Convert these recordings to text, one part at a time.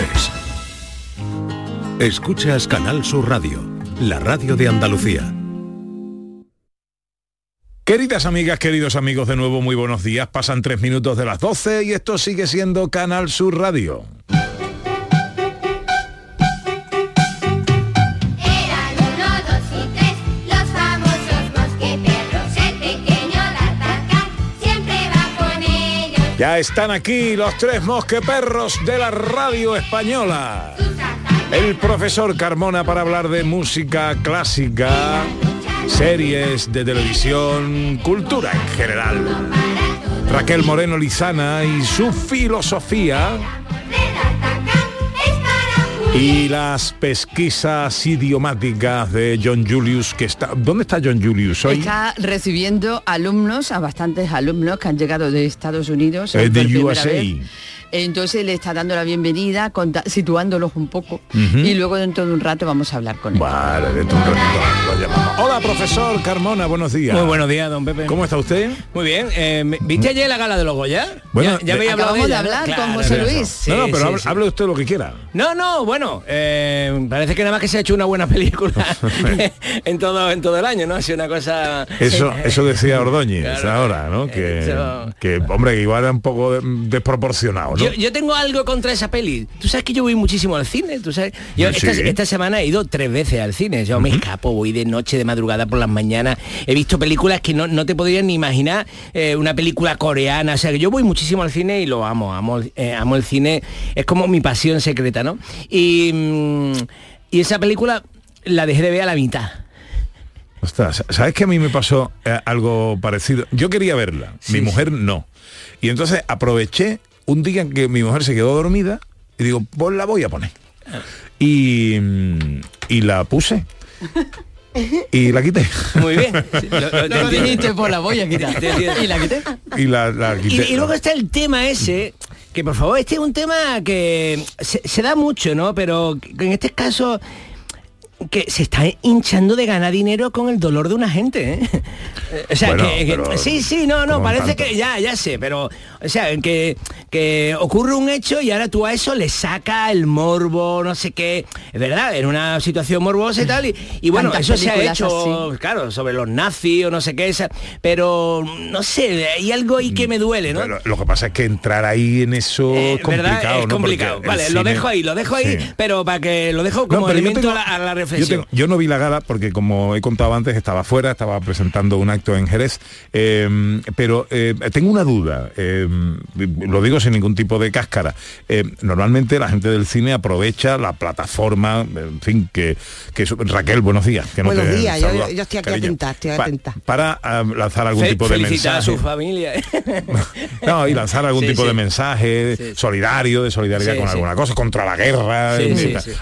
es. Escuchas Canal Sur Radio, la radio de Andalucía. Queridas amigas, queridos amigos, de nuevo muy buenos días. Pasan tres minutos de las 12 y esto sigue siendo Canal Sur Radio. Ya están aquí los tres mosqueperros de la radio española. El profesor Carmona para hablar de música clásica, series de televisión, cultura en general. Raquel Moreno Lizana y su filosofía y las pesquisas idiomáticas de John Julius que está ¿Dónde está John Julius hoy? Está recibiendo alumnos, a bastantes alumnos que han llegado de Estados Unidos. Por de USA. vez. Entonces le está dando la bienvenida, situándolos un poco. Y luego dentro de un rato vamos a hablar con él. Vale, dentro de un ratito. Hola, profesor Carmona, buenos días. Muy buenos días, don Pepe. ¿Cómo está usted? Muy bien. eh, ¿Viste ayer la gala de los Goya? Bueno, ya, ya de- había hablado Acabamos de ella, ¿no? hablar con Claro, José. Luis. Sí, no, no, pero sí, hable, sí. hable usted lo que quiera. No, no, bueno, eh, parece que nada más que se ha hecho una buena película en todo en todo el año, ¿no? Ha sido una cosa... Eso, eso decía Ordóñez Claro. ahora, ¿no? Que, Eso- que, hombre, que igual era un poco de- desproporcionado, ¿no? Yo, yo tengo algo contra esa peli. Tú sabes que yo voy muchísimo al cine, tú sabes. Yo Sí. esta, esta semana he ido tres veces al cine. Yo me escapo, voy de noche, de madrugada por las mañanas. He visto películas que no, no te podrías ni imaginar. eh, una película coreana. O sea, que yo voy muchísimo al cine y lo amo. Amo, eh, amo el cine. Es como mi pasión secreta, ¿no? Y, mm, y esa película la dejé de ver a la mitad. Ostras, ¿sabes que a mí me pasó eh, algo parecido? Yo quería verla, mi Sí, mujer no. Y entonces aproveché un día en que mi mujer se quedó dormida y digo, pues la voy a poner. Y, mm, y la puse. Y la quité. Muy bien. Lo- lo- lo pues la voy a quitar. Y la quité. Y la, la Y, quité. y luego está el tema ese, que por favor, este es un tema que se, se da mucho, ¿no? Pero en este caso que se está hinchando de ganar dinero con el dolor de una gente, ¿eh? O sea, Bueno, que, sí, sí, no, no, ¿cómo parece tanto? que ya, ya sé, pero, o sea, que, que ocurre un hecho y ahora tú a eso le saca el morbo, no sé qué, es verdad, en una situación morbosa y tal, y, y bueno, eso se ha hecho, así. claro, sobre los nazis o no sé qué, esa, pero no sé, hay algo ahí que me duele, ¿no? Pero lo que pasa es que entrar ahí en eso Eh, es complicado, ¿verdad? Es complicado. Vale, lo dejo ahí, lo dejo ahí, Sí. pero para que lo dejo como elemento tengo- a, la, a la Yo, reflexión. tengo- yo no vi la gala porque como he contado antes estaba fuera, estaba presentando un acto en Jerez, eh, pero eh, tengo una duda, eh, lo digo sin ningún tipo de cáscara. Eh, normalmente la gente del cine aprovecha la plataforma, en fin, que, que Raquel, buenos días. Que no Buenos te días, yo- estoy aquí cariño. atenta, estoy Pa- atenta. para ah, lanzar algún Fe- tipo de mensaje. a su familia. No, y lanzar algún Sí, tipo sí. de mensaje Sí, sí. solidario, de solidaridad Sí, con sí. alguna cosa, contra la guerra.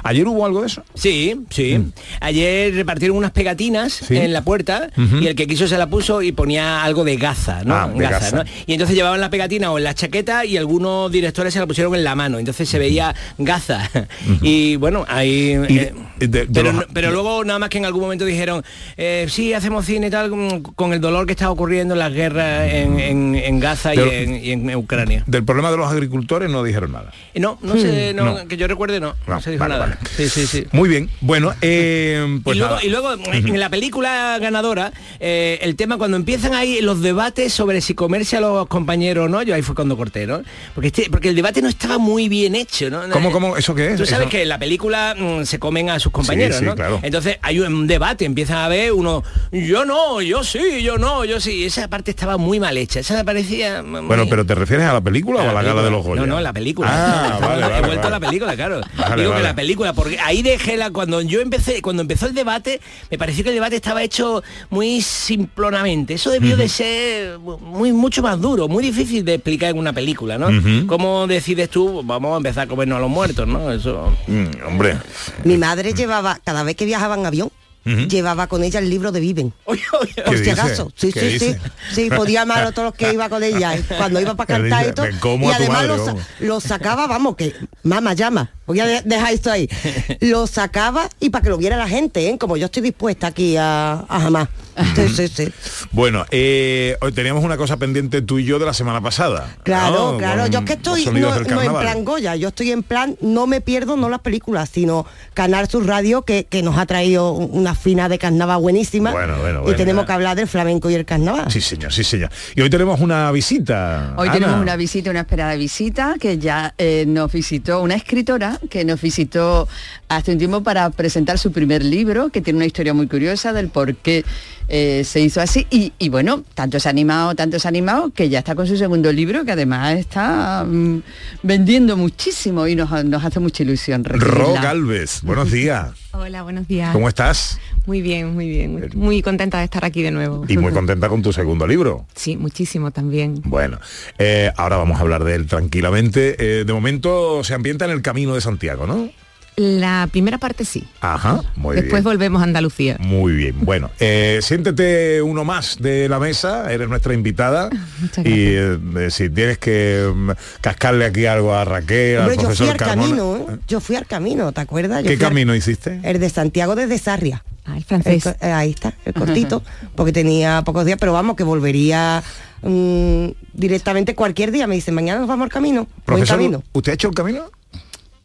¿Ayer hubo algo de eso? Sí, sí. Ayer repartieron unas pegatinas Sí. en la puerta y el que quiso se la puso y ponía algo de Gaza, ¿no? Ah, de Gaza. ¿no? Y entonces llevaban la pegatina o en la chaqueta y algunos directores se la pusieron en la mano. Entonces se veía Gaza. Y bueno, ahí... Y eh, de- de pero, los- pero luego nada más que en algún momento dijeron, eh, sí, hacemos cine y tal con, con el dolor que está ocurriendo en las guerras en, en- en Gaza y en, y en Ucrania. Del problema de los agricultores no dijeron nada. Eh, No, no sé, no, No. que yo recuerde no, no, No, se dijo vale, nada. vale. Sí, sí, sí. Muy bien. Bueno, eh, pues y luego, nada. y luego en la película ganadora, eh, el tema cuando empiezan ahí los debates sobre si comerse a los compañeros o no, yo ahí fue cuando corté, ¿no? Porque, este- porque el debate no estaba muy bien hecho, ¿no? ¿Cómo, cómo? ¿Eso qué es? Tú sabes Eso- que en la película mm, se comen a sus compañeros, sí, ¿no? claro. Entonces hay un debate, empiezan a ver uno, yo no, yo sí, yo no, yo sí. Esa parte estaba muy mal hecha, esa me parecía... muy- Bueno, pero ¿te refieres a la película o a la gala de los Goya? No, no, la película. Ah, vale, He vale, vuelto a la película, claro. Vale, Digo vale. que la película, porque ahí dejé la cuando yo empecé, cuando empezó el debate, me pareció que el debate estaba hecho muy simplonamente. Eso debió de ser muy mucho más duro, muy difícil de explicar en una película, ¿no? Ujú. ¿Cómo decides tú, vamos a empezar a comernos a los muertos, ¿no? Eso. Mm, hombre. Mi madre llevaba, cada vez que viajaba en avión, llevaba con ella el libro de Viven. Oye, oye, Por si acaso. Sí, ¿Qué sí, dice? sí. Sí, podía amar a todos los que iba con ella. ¿eh? Cuando iba para cantar y todo. "Me como y además madre, lo, sa- vamos". lo sacaba, vamos, que mamá llama. Voy a de- dejar esto ahí. Lo sacaba y para que lo viera la gente, ¿eh? como yo estoy dispuesta aquí a, a jamás. Sí, sí, sí. Bueno, eh, hoy teníamos una cosa pendiente tú y yo de la semana pasada. Claro, ¿no? claro. Con Yo es que estoy no, en plan Goya, yo estoy en plan, no me pierdo no las películas, sino Canal Sur Radio que, que nos ha traído una fina de carnaval buenísima. Bueno, bueno, y bueno. tenemos que hablar del flamenco y el carnaval. Sí, señor, sí, señor. Y hoy tenemos una visita. Hoy Ana. tenemos una visita, una esperada visita, que ya eh, nos visitó una escritora que nos visitó hace un tiempo para presentar su primer libro, que tiene una historia muy curiosa del por qué eh, se hizo así. Y, y bueno, tanto se ha animado, tanto se ha animado, que ya está con su segundo libro, que además está mm, vendiendo muchísimo y nos, nos hace mucha ilusión. Ro recibirla. Galvez, buenos días. Hola, buenos días. ¿Cómo estás? Muy bien, muy bien. Muy, muy contenta de estar aquí de nuevo. Y muy contenta con tu segundo libro. Sí, muchísimo también. Bueno, eh, ahora vamos a hablar de él tranquilamente. Eh, de momento se ambienta en el Camino de Santiago, ¿no? La primera parte sí. Ajá, muy Después bien. volvemos a Andalucía. Muy bien. Bueno, eh, siéntete uno más de la mesa, eres nuestra invitada. Muchas y eh, si tienes que mm, cascarle aquí algo a Raquel, Hombre, al yo fui profesor al Carmona. camino, ¿eh? yo fui al camino, ¿te acuerdas? Yo ¿Qué al- camino hiciste? El de Santiago desde Sarria. Ah, el francés. eh, ahí está, el cortito, porque tenía pocos días, pero vamos, que volvería mm, directamente cualquier día. Me dicen, mañana nos vamos al camino. Profesor, camino. ¿usted ha hecho el camino?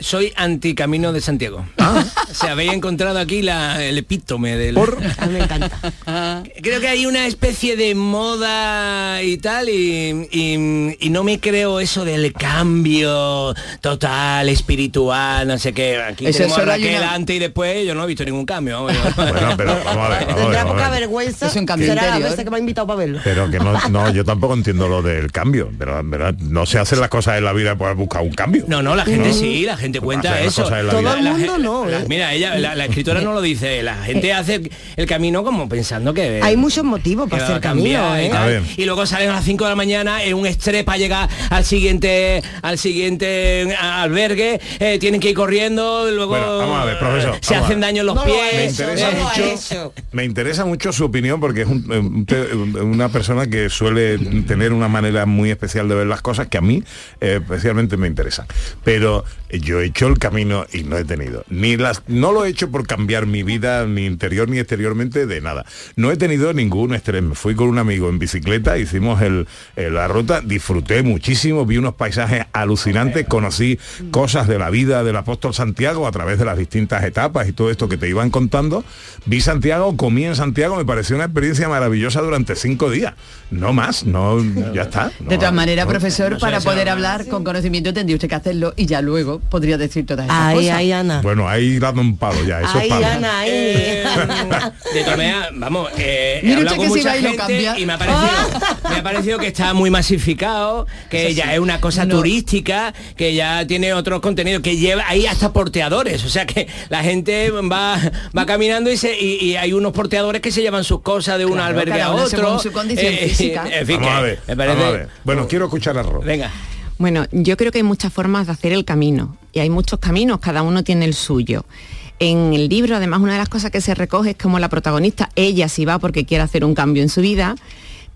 Soy anticamino de Santiago. O sea, habéis encontrado aquí la- el epítome del... A mí me encanta. Creo que hay una especie de moda y tal, y, y- y no me creo eso del cambio total, espiritual, no sé qué. Aquí Eso tenemos a Raquel una- antes y después, yo no he visto ningún cambio. Bueno, pero vamos a ver, vamos a ver, Tendrá poca ver. vergüenza. Es un cambio será la que me ha invitado para verlo. Pero que no, no, yo tampoco entiendo lo del cambio. Pero, pero no se hacen las cosas en la vida para buscar un cambio. No, no, la gente sí, la gente cuenta hacer las eso. cosas en la Todo vida. el mundo no, la- ¿eh? mira, ella, la, la escritora no lo dice, la gente hace el camino como pensando que... Hay muchos motivos para hacer camino, y ¿eh? Ver. Y luego salen a las 5 de la mañana en un estrés para llegar al siguiente al siguiente eh, albergue, eh, tienen que ir corriendo, luego Bueno, vamos a ver, profesor, se vamos a hacen ver. daño en los No lo ha me pies. interesa lo mucho me interesa mucho su opinión porque es un- una persona que suele tener una manera muy especial de ver las cosas que a mí eh, especialmente me interesan pero yo he hecho el camino y no he tenido. Ni las no lo he hecho por cambiar mi vida ni interior ni exteriormente de nada. No he tenido ningún estrés. Me fui con un amigo en bicicleta hicimos el, el- la ruta disfruté muchísimo vi unos paisajes alucinantes conocí cosas de la vida del apóstol Santiago a través de las distintas etapas y todo esto que te iban contando. Vi Santiago comí en Santiago me pareció una experiencia maravillosa durante cinco días. No más no ya está. De todas maneras, no. profesor, no para poder hablar con conocimiento tendría usted que hacerlo y ya luego podría decir todas esas Ahí, cosas. ahí, Ana. bueno ahí dando un palo ya eso es Ahí, palo Ana, ahí. De todas maneras, vamos, eh, he hablado con que si mucha lo gente cambia. y me ha parecido, me ha parecido que está muy masificado, que ya es una cosa No. turística, que ya tiene otros contenidos, que lleva ahí hasta porteadores, o sea que la gente va, va caminando y, se, y, y hay unos porteadores que se llevan sus cosas de un Claro, albergue a otro. Eh, según su condición física. en fin, vamos que a ver, me parece- vamos a ver. bueno quiero escuchar a Ro Venga. Bueno, yo creo que hay muchas formas de hacer el camino y hay muchos caminos, cada uno tiene el suyo. En el libro, además, una de las cosas que se recoge es como la protagonista, ella sí va porque quiere hacer un cambio en su vida,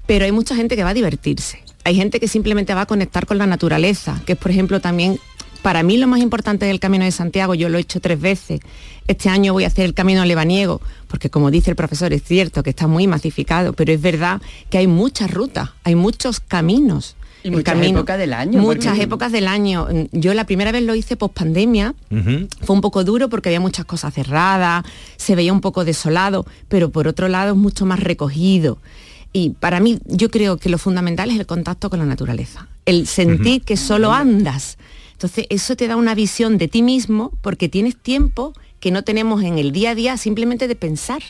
pero hay mucha gente que va a divertirse. Hay gente que simplemente va a conectar con la naturaleza, que es, por ejemplo, también, para mí lo más importante del Camino de Santiago, yo lo he hecho tres veces. Este año voy a hacer el Camino Lebaniego, porque como dice el profesor, es cierto que está muy masificado, pero es verdad que hay muchas rutas, hay muchos caminos. Y El muchas épocas del año, Muchas porque- épocas del año. Yo la primera vez lo hice post pandemia. Fue un poco duro porque había muchas cosas cerradas, se veía un poco desolado, pero por otro lado es mucho más recogido. Y para mí yo creo que lo fundamental es el contacto con la naturaleza, el sentir que solo andas. Entonces eso te da una visión de ti mismo porque tienes tiempo que no tenemos en el día a día simplemente de pensar.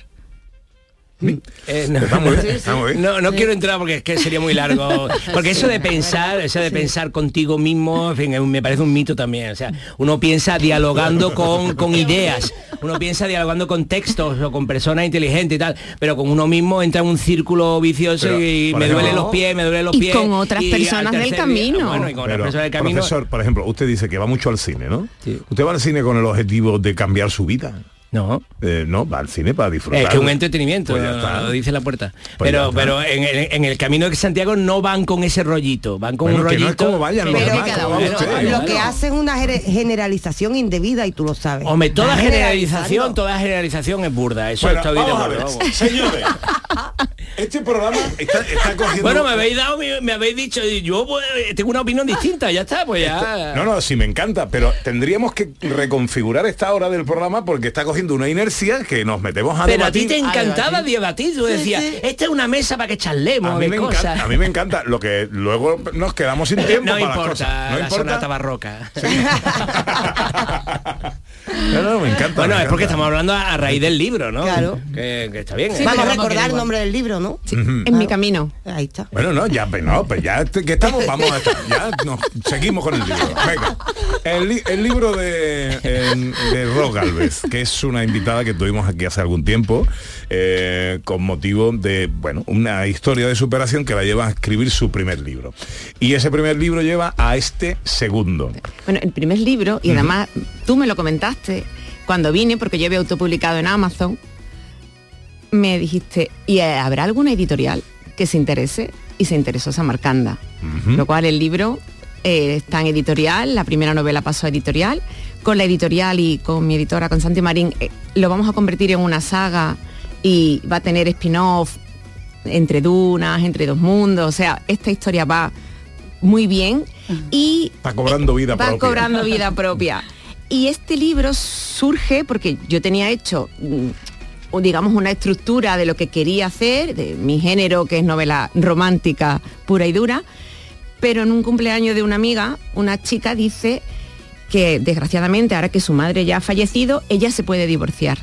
Eh, no. No, no quiero entrar porque es que sería muy largo. Porque eso de pensar, eso de pensar contigo mismo, en fin, me parece un mito también. O sea, uno piensa dialogando con, con ideas, uno piensa dialogando con textos o con personas inteligentes y tal, pero con uno mismo entra en un círculo vicioso Pero, y me duelen los pies, me duelen los Y pies. con otras y personas del camino. día- bueno, y con otras personas del camino. profesor, por ejemplo, usted dice que va mucho al cine, ¿no? Sí. Usted va al cine con el objetivo de cambiar su vida. No. Eh, no, va al cine para disfrutar. Es que un entretenimiento, Pues está. lo dice la puerta. Pues pero está. pero en, el- en el camino de Santiago no van con ese rollito, van con Bueno, un que no rollito. es como vayan los Pero demás, cada como uno, van ustedes. Lo que hace es una generalización indebida y tú lo sabes. Hombre, toda generalización, toda generalización es burda. Eso ver, vamos. señores. Este programa está, está cogiendo... Bueno, me habéis dado, me habéis dicho, yo pues, tengo una opinión distinta, ya está, pues ya. Este, No, no, sí me encanta, pero tendríamos que reconfigurar esta hora del programa porque está cogiendo una inercia que nos metemos a Pero a ti te encantaba debatir. tú decías, esta es una mesa para que charlemos A mí, me cosas. encanta, a mí me encanta, lo que luego nos quedamos sin tiempo no para las importa, cosas. No la importa. sonata barroca. no, me encanta. Bueno, me es porque encanta. estamos hablando a, raíz del libro, ¿no? Claro. Que, que está bien. ¿eh? Sí, Vamos a recordar el nombre del libro, ¿no? En mi camino. Ahí está. Bueno, no, ya, pues no, pues ya que estamos, vamos a estar, ya nos seguimos con el libro. Venga. El, li- el libro de, en- de Galvez, que es una invitada que tuvimos aquí hace algún tiempo, eh, con motivo de, bueno, una historia de superación que la lleva a escribir su primer libro. Y ese primer libro lleva a este segundo. Bueno, el primer libro, y además tú me lo comentaste cuando vine, porque yo había autopublicado en Amazon, me dijiste, ¿y eh, habrá alguna editorial que se interese? Y se interesó Samarcanda. Lo cual el libro eh, está en editorial, la primera novela pasó a editorial. Con la editorial y con mi editora, con Santi Marín, eh, lo vamos a convertir en una saga y va a tener spin-off entre dunas, entre dos mundos. O sea, esta historia va muy bien y Está cobrando vida va propia. cobrando vida propia. Y este libro surge porque yo tenía hecho, mm, digamos, una estructura de lo que quería hacer, de mi género, que es novela romántica pura y dura, pero en un cumpleaños de una amiga, una chica dice que desgraciadamente, ahora que su madre ya ha fallecido, ella se puede divorciar.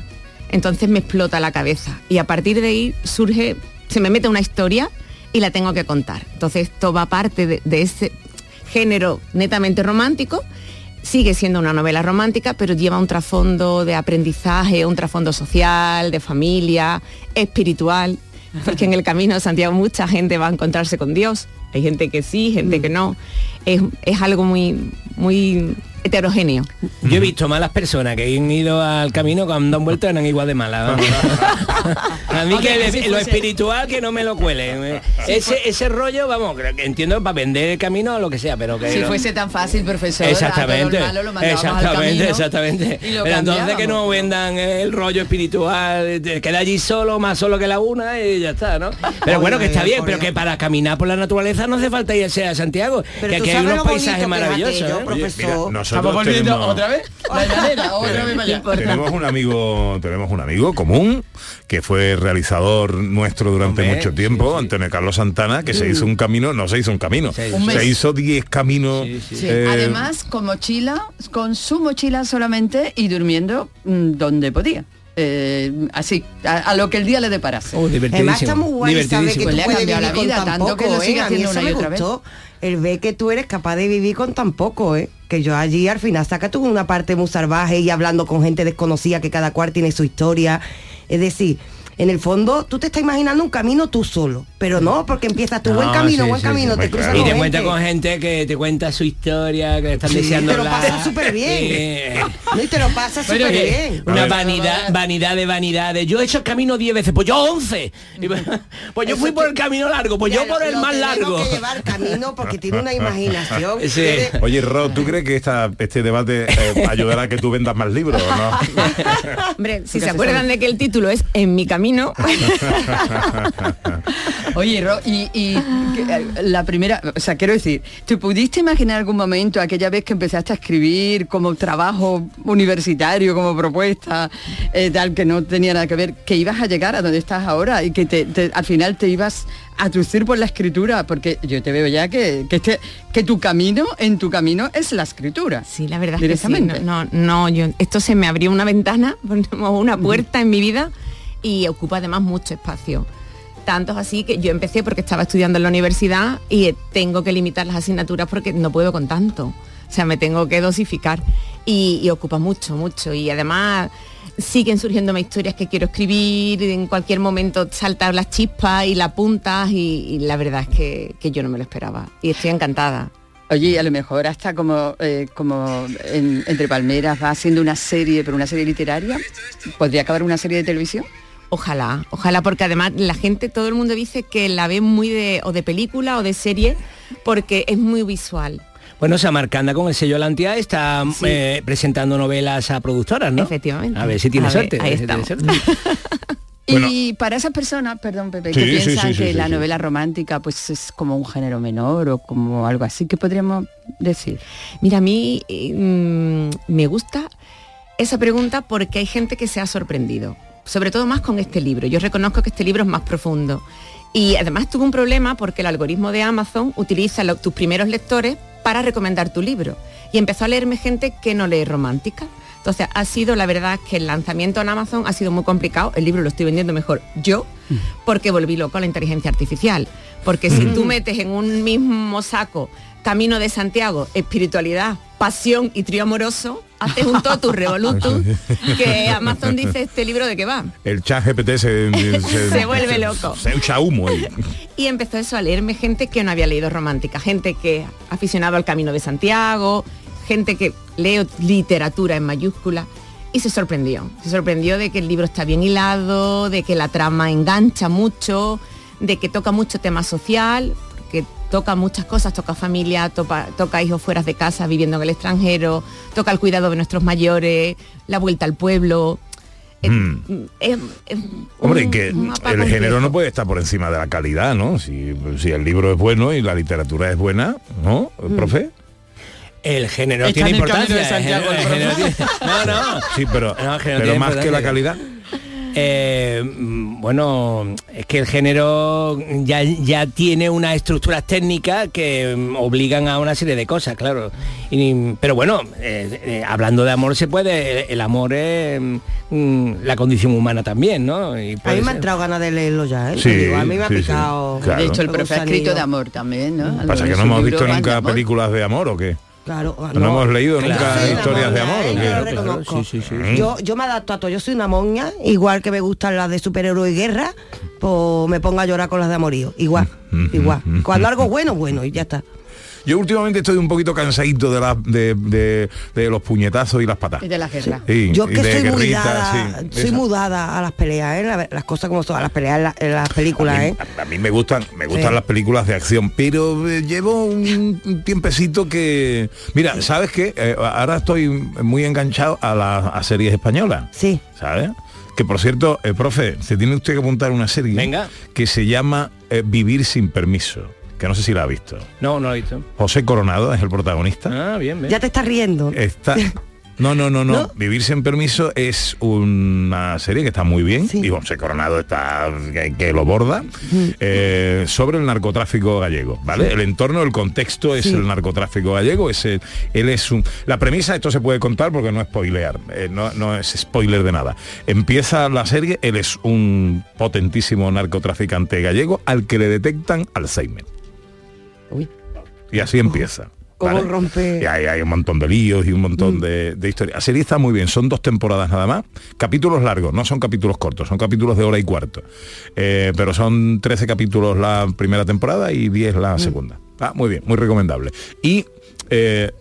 Entonces me explota la cabeza y a partir de ahí surge, se me mete una historia y la tengo que contar. Entonces esto va parte de, de ese género netamente romántico. Sigue siendo una novela romántica, pero lleva un trasfondo de aprendizaje, un trasfondo social, de familia, espiritual, porque en el camino de Santiago mucha gente va a encontrarse con Dios. Hay gente que sí, gente que no. Es, es algo muy, muy heterogéneo. Yo he visto malas personas que han ido al camino cuando han vuelto eran igual de malas. a mí que si lo fuese- espiritual que no me lo cuelen. Ese, ese rollo, vamos, creo que entiendo para vender el camino o lo que sea, pero que Si fuese tan fácil, profesor, a Exactamente, todo lo malo lo mandábamos al exactamente, camino exactamente. Pero entonces que no vendan el rollo espiritual, queda allí solo, más solo que la una y ya está, ¿no? Pero bueno, que está bien, pero que para caminar por la naturaleza no hace falta irse a Santiago, Pero que aquí hay unos paisajes maravillosos. aquello, ¿eh? profe- Oye, mira, tenemos, vez? La llanera, otra vez para allá. tenemos un amigo, tenemos un amigo común que fue realizador nuestro durante mucho tiempo, Antonio Carlos Santana, que se hizo un camino, no se hizo un camino, Se se, hizo. Un mes. hizo 10 caminos. Sí, sí. Sí, eh, Además, con mochila, con su mochila solamente y durmiendo mm, donde podía. Eh, así, a, a lo que el día le deparase. Oh. Además está muy guay saber que tú Pues le ha puedes cambiado vivir la con vida, tan tanto que poco, lo sigue ¿eh? Haciendo una y otra vez. El ver que tú eres capaz de vivir con tan poco, ¿eh? Que yo allí al final saca tú una parte muy salvaje y hablando con gente desconocida que cada cual tiene su historia. Es decir, en el fondo tú te estás imaginando un camino tú solo, pero no, porque empiezas tu No, buen camino, sí, buen sí, camino, sí, te cruzas claro. Y te cuenta con gente que te cuenta su historia, que están Sí, deseando te lo pasas súper bien. No, y te lo pasas súper bien. Una vanidad, vanidad de vanidades. Yo he hecho el camino 10 veces, pues yo 11. Y pues pues yo Eso fui por el camino largo, pues yo por el lo más largo. que llevar camino porque tiene una imaginación. Oye, Ro, ¿tú crees que esta, este debate eh, ayudará a que tú vendas más libros o no? Hombre, si se acuerdan de que el título es En mi camino, Oye, Ro, y, eh, la primera, o sea, quiero decir, ¿te pudiste imaginar algún momento, aquella vez que empezaste a escribir como trabajo universitario, como propuesta, eh, tal, que no tenía nada que ver, que ibas a llegar a donde estás ahora y que te- te- al final te ibas a trucir por la escritura? Porque yo te veo ya que, que, este, que tu camino, en tu camino, es la escritura. Sí, la verdad es que sí. Directamente. No, no, no, yo, esto se me abrió una ventana, una puerta en mi vida y ocupa además mucho espacio. Tanto es así que yo empecé porque estaba estudiando en la universidad y tengo que limitar las asignaturas porque no puedo con tanto. O sea, me tengo que dosificar y, ocupa mucho, mucho. Y además siguen surgiéndome historias que quiero escribir, en cualquier momento saltar las chispas y la apuntas y, la verdad es que, que yo no me lo esperaba. Y estoy encantada. Oye, a lo mejor hasta como, eh, como en- entre palmeras va haciendo una serie, pero una serie literaria, ¿podría acabar una serie de televisión? Ojalá, ojalá, porque además la gente, todo el mundo dice que la ve muy de, o de película o de serie, porque es muy visual. Bueno, Samarcanda con el sello Lantia está eh, presentando novelas a productoras, ¿no? Efectivamente. A ver si tiene A ver, suerte. ahí si tiene estamos. suerte. Bueno. Y para esas personas, perdón Pepe, Sí, que sí, piensan sí, sí, que sí, la sí. novela romántica pues es como un género menor o como algo así, ¿qué podríamos decir? Mira, a mí eh, mm, me gusta esa pregunta porque hay gente que se ha sorprendido, sobre todo más con este libro. Yo reconozco que este libro es más profundo. Y además tuvo un problema porque el algoritmo de Amazon utiliza lo- tus primeros lectores para recomendar tu libro. Y empezó a leerme gente que no lee romántica. Entonces ha sido, la verdad, que el lanzamiento en Amazon ha sido muy complicado. El libro lo estoy vendiendo mejor yo, porque volví loco a la inteligencia artificial. Porque si tú metes en un mismo saco Camino de Santiago, espiritualidad, pasión y trío amoroso, haces un totus revolutum que Amazon dice este libro de qué va. El chat GPT se, Se vuelve loco. Se echa humo ahí. Y empezó eso a leerme gente que no había leído romántica, gente que aficionaba al Camino de Santiago, gente que leo literatura en mayúscula y se sorprendió. Se sorprendió de que el libro está bien hilado, de que la trama engancha mucho, de que toca mucho tema social, toca muchas cosas, toca familia, toca, toca hijos fuera de casa viviendo en el extranjero, toca el cuidado de nuestros mayores, la vuelta al pueblo. Mm. es- es Hombre, un que el género no puede estar por encima de la calidad, ¿no? Si, si el libro es bueno y la literatura es buena, ¿no, Mm. profe? El género Está tiene importancia. de Santiago, el el género- el género tiene- no, no. Sí, pero, No, que no pero tiene más que la calidad. Eh, mm, bueno, es que el género ya, ya tiene unas estructuras técnicas que mm, obligan a una serie de cosas, claro. Y, pero bueno, eh, eh, hablando de amor se puede, el, el amor es mm, la condición humana también, ¿no? Y A mí me ha entrado ganas de leerlo ya, ¿eh? Sí, digo, a mí me ha sí, sí. picado. Claro. De hecho, el profe ha escrito de amor también, ¿no? Pasa que no hemos visto nunca películas de amor o qué. Claro, No, hemos leído nunca Claro. historias de amor o ¿eh? qué. Yo lo Claro, reconozco. sí, sí, sí, sí. Yo, yo me adapto a todo, yo soy una moña, igual que me gustan las de superhéroe y guerra, pues me pongo a llorar con las de amorío, igual, igual. Cuando algo bueno, bueno, y ya está. Yo últimamente estoy un poquito cansadito de, la- de, de- de los puñetazos y las patas. Y de la guerra. Sí, Yo y que soy muy guerrita, dada, sí, soy esa. mudada a las peleas, ¿eh? La- las cosas como son, a las peleas en, la- en las películas, a mí, ¿eh? a- a mí me gustan me gustan Sí. las películas de acción pero eh, llevo un, un tiempecito que mira sabes qué Eh, ahora estoy muy enganchado a las a series españolas Sí. sabes que por cierto eh, profe se tiene usted que apuntar una serie Venga. que se llama eh, Vivir sin permiso que no sé si la ha visto No, no lo he visto. José Coronado es el protagonista Ah, bien, bien. Ya te estás riendo. Está. No, no, no, no, ¿No? Vivir sin permiso es una serie que está muy bien Sí. y José Coronado está que, que lo borda eh, sobre el narcotráfico gallego, ¿vale? El entorno, el contexto es Sí. el narcotráfico gallego. Es el- él es un. La premisa esto se puede contar porque no es spoilear, eh, no, no es spoiler de nada. Empieza la serie, él es un potentísimo narcotraficante gallego al que le detectan Alzheimer. Uy. Y así empieza. cómo ¿vale? rompe- Y hay, hay un montón de líos y un montón de, de historias. La serie está muy bien, son dos temporadas nada más. Capítulos largos, no son capítulos cortos, son capítulos de hora y cuarto. Eh, pero son 13 capítulos la primera temporada y 10 la segunda. Ah, muy bien, muy recomendable. Y eh,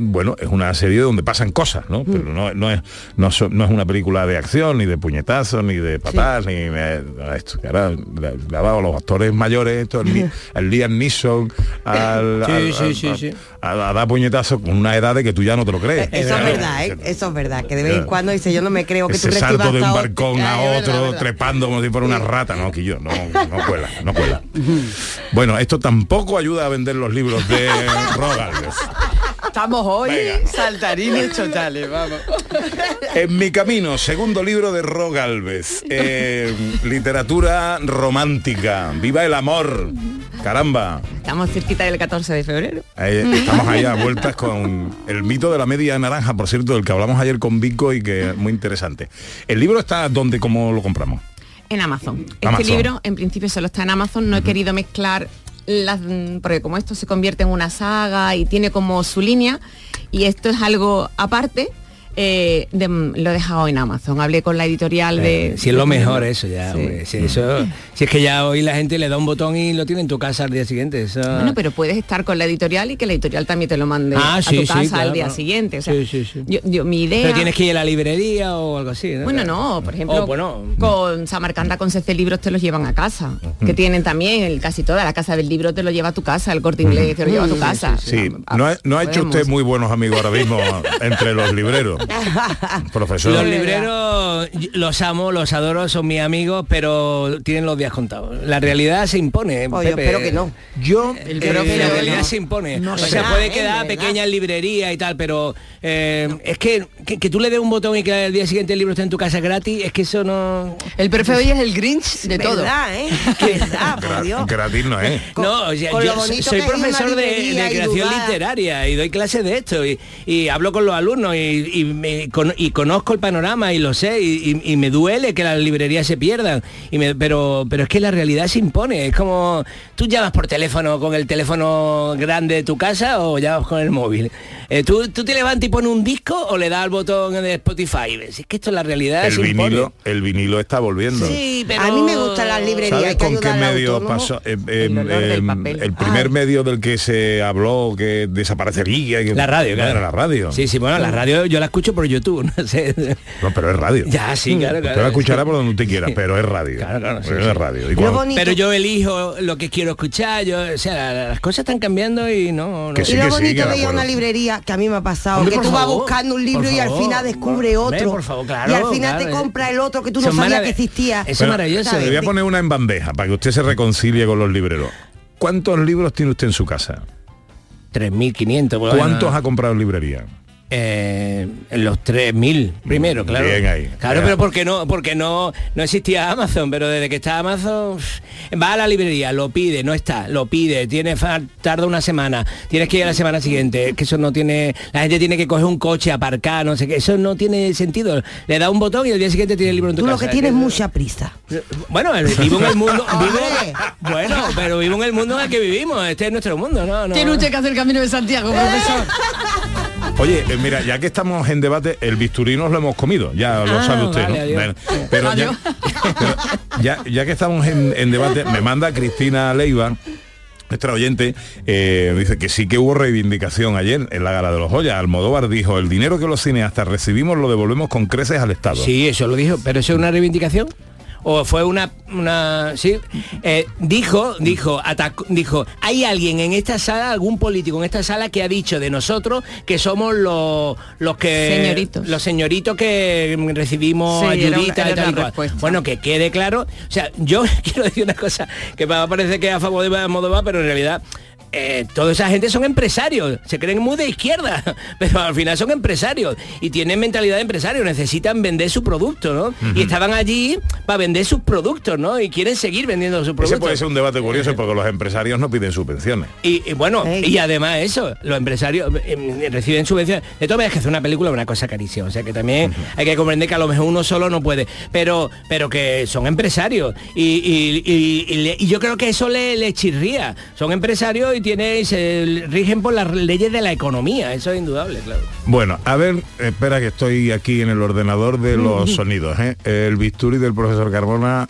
bueno, es una serie donde pasan cosas, ¿no? Pero no, no es, no, so- no es una película de acción, ni de puñetazos, ni de patas, ni de esto. que ahora le, ha dado a los actores mayores, esto, el, al Liam Neeson, al, Sí, al- sí, al- sí, a- a, dar puñetazos con una edad de que tú ya no te lo crees. Eso es verdad, ¿eh? Eso es verdad, que de vez en cuando dice yo no me creo que tú Ese salto recibas de un hasta otro". balcón a es otro, verdad, verdad. trepando como si fuera una rata. No, que yo, no, no cuela, no cuela. Bueno, esto tampoco ayuda a vender los libros de Rogalves. Estamos hoy Venga. saltarines totales, vamos. En mi camino, segundo libro de Ro Galvez. Eh, literatura romántica. Viva el amor. Caramba. Estamos cerquita del 14 de febrero. Eh, estamos ahí a vueltas con el mito de la media naranja, por cierto, del que hablamos ayer con Vico y que es muy interesante. El libro está donde, cómo lo compramos. En Amazon. Este Amazon. libro en principio solo está en Amazon, no he querido mezclar las porque como esto se convierte en una saga y tiene como su línea y esto es algo aparte, eh, de- lo he dejado en Amazon. Hablé con la editorial de... Si es lo mejor eso ya, Sí. hombre, si, eso, si es que ya hoy la gente le da un botón y lo tiene en tu casa al día siguiente. eso- Bueno, pero puedes estar con la editorial y que la editorial también te lo mande Ah, a sí, tu sí, casa claro, al día claro. siguiente. O sea, Sí, sí, sí. Yo, yo- mi idea... Pero tienes que ir a la librería o algo así, ¿no? Bueno, no, por ejemplo, Oh, bueno. con Samarcanda con CC Libros te los llevan a casa, que tienen también el, casi toda la casa del libro te lo lleva a tu casa, el corte inglés te lo lleva a tu casa. Sí, Ah, no ha, no ha hecho usted muy buenos amigos ahora mismo entre los libreros. Profesor. Los libreros los amo, los adoro, son mis amigos, pero tienen los días contados. La realidad se impone. Oh, yo espero que no. Yo, El eh, la no. realidad se impone. No o sea, ¿Verdad, puede quedar pequeña en librería y tal, pero eh, es que, que que tú le des un botón y que al día siguiente el libro esté en tu casa gratis, es que eso no. El profe hoy es el Grinch de todo. ¿Verdad, eh? ¿Verdad, por Dios. gratis no es. Con- no, o sea, con yo soy que profesor de, creación literaria y doy clases de esto y, y hablo con los alumnos y, y me con- y conozco el panorama y lo sé y, y- y me duele que las librerías se pierdan y me- pero pero es que la realidad se impone es como tú llamas por teléfono con el teléfono grande de tu casa o llamas con el móvil Eh, ¿tú, tú te levantas y pones un disco o le das al botón de Spotify es que esto es la realidad El se impone. vinilo, el vinilo está volviendo. sí pero A mí me gustan las librerías. ¿Sabes con qué medio pasó? Eh, El eh, eh, papel. el primer Ah. medio del que se habló que desaparecería. Que, la radio claro Era la radio. sí sí bueno la radio yo la escucho por YouTube no sé No, pero es radio. ya sí claro Usted claro la escuchará por donde usted quiera, pero es radio. Claro, claro, sí, Pero sí. es radio. Y cuando- Pero yo elijo lo que quiero escuchar, yo, o sea, la- las cosas están cambiando y no... no. Que sí, y lo que sí, bonito que de de ir a acuerdo. una librería, que a mí me ha pasado, Hombre, que tú vas favor, buscando un libro y al final descubre Hombre, otro. por favor, claro, y al final claro, te eh. compra el otro que tú no sabías marav- que existía. Eso es maravilloso. Le voy a poner una en bandeja para que usted se reconcilie con los libreros. ¿Cuántos libros tiene usted en su casa? 3.500. bueno, ¿Cuántos ha comprado en librería? Eh, en los 3.000 primero, claro. Bien ahí. Claro, Ya. pero porque no, porque no, no existía Amazon, pero desde que está Amazon, va a la librería, lo pide, no está, lo pide, tiene tarda una semana, tienes que ir a la semana siguiente, es que eso no tiene, la gente tiene que coger un coche, aparcar, no sé qué, eso no tiene sentido. Le da un botón y al día siguiente tiene el libro en tu Tú lo que tienes Es es que- mucha prisa. Bueno, eh, vivo en el mundo, vivo, bueno, pero vivo en el mundo en el que vivimos, este es nuestro mundo, ¿no? no. Tiene usted que hacer el camino de Santiago, profesor. Oye, eh, mira, ya que estamos en debate, el bisturí nos lo hemos comido, ya lo Ah, sabe usted, vale, ¿no? adiós. Bueno, Pero, ya, pero ya, ya que estamos en, en debate, me manda Cristina Leiva, nuestra oyente, eh, dice que sí que hubo reivindicación ayer en la Gala de los Joyas. Almodóvar dijo, el dinero que los cineastas recibimos lo devolvemos con creces al Estado. Sí, eso lo dijo, pero eso es una reivindicación. O fue una, una sí, Eh, dijo, dijo, atacó- dijo, hay alguien en esta sala, algún político en esta sala que ha dicho de nosotros que somos los, los que Señoritos. los señoritos que recibimos Sí, era una- ayuditas era y tal y cual. Bueno, que quede claro. O sea, yo quiero decir una cosa que me parece que es a favor de Almodóvar, pero en realidad eh, toda esa gente son empresarios, se creen muy de izquierda, pero al final son empresarios y tienen mentalidad de empresario, necesitan vender su producto, ¿no? Y estaban allí para vender sus productos, ¿no? Y quieren seguir vendiendo sus Ese productos. puede ser un debate curioso porque los empresarios no piden subvenciones. Y, y bueno, Ey. y además eso, los empresarios eh, reciben subvenciones. De todas maneras que hacer una película es una cosa carísima. O sea que también hay que comprender que a lo mejor uno solo no puede. Pero, pero que son empresarios. Y, y- y- y le- y yo creo que eso le, le chirría. Son empresarios y y se rigen por las leyes de la economía. Eso es indudable, claro. Bueno, a ver, espera que estoy aquí en el ordenador de los sonidos, ¿eh? El bisturí del profesor Carbona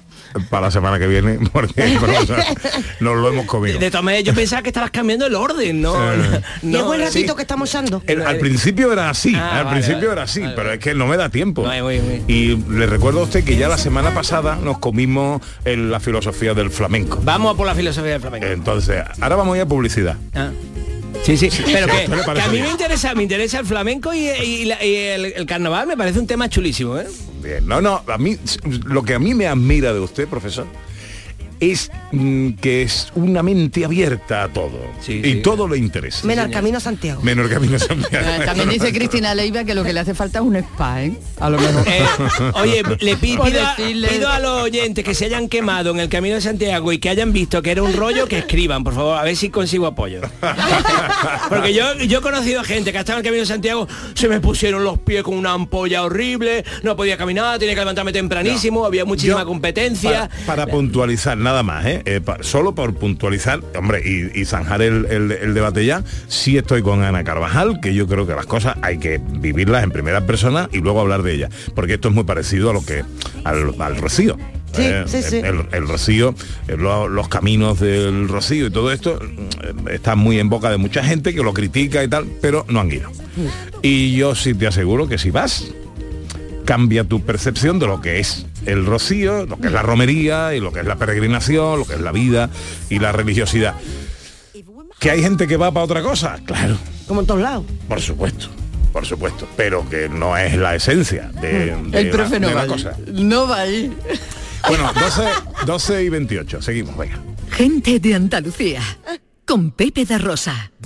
para la semana que viene, porque nos lo hemos De, comido. de todas maneras, yo pensaba que estabas cambiando el orden, ¿no? Eh. y es buen sí. ratito que estamos echando. El- al principio era así, Ah, al vale, principio vale, era así, vale, pero es que no me da tiempo. No. Y le recuerdo a usted que ya la semana pasada nos comimos en la filosofía del flamenco. Vamos a por la filosofía del flamenco. Entonces, ahora vamos a ir a publicidad. Ah. Sí, sí, pero que, ¿Qué le que parece a mí me interesa, me interesa el flamenco y, y la- y el, el carnaval me parece un tema chulísimo, ¿eh? Bien, no, no, a mí, lo que a mí me admira de usted, profesor, es mm, que es una mente abierta a todo. Sí, y sí. todo le interesa. Menos al camino Santiago. Menor camino Santiago. También dice Cristina Leiva que lo que le hace falta es un spa, ¿eh? A lo mejor. Eh, oye, le pido, a, decirle- pido a los oyentes que se hayan quemado en el camino de Santiago y que hayan visto que era un rollo, que escriban, por favor, a ver si consigo apoyo. Porque yo, yo he conocido gente que ha estado en el camino de Santiago, se me pusieron los pies con una ampolla horrible, no podía caminar, tenía que levantarme tempranísimo, había muchísima Yo, competencia. Para, para puntualizar, nada nada más, ¿eh? Eh, pa- solo por puntualizar, hombre, y, y zanjar el, el- el debate ya, sí estoy con Ana Carvajal, que yo creo que las cosas hay que vivirlas en primera persona y luego hablar de ellas, porque esto es muy parecido a lo que al, al rocío. Sí, Eh, sí, sí. El, el rocío, eh, lo- los caminos del rocío y todo esto mm, está muy en boca de mucha gente que lo critica y tal, pero no han ido. Y yo sí te aseguro que si vas, cambia tu percepción de lo que es el rocío, lo que es la romería y lo que es la peregrinación, lo que es la vida y la religiosidad. ¿Que hay gente que va para otra cosa? Claro, Como en todos lados. por supuesto, por supuesto, pero que no es la esencia de, de El la- no de la va ahí. cosa. No va ahí. Bueno, 12, 12 y 28, seguimos, venga. Gente de Andalucía. Con Pepe da Rosa.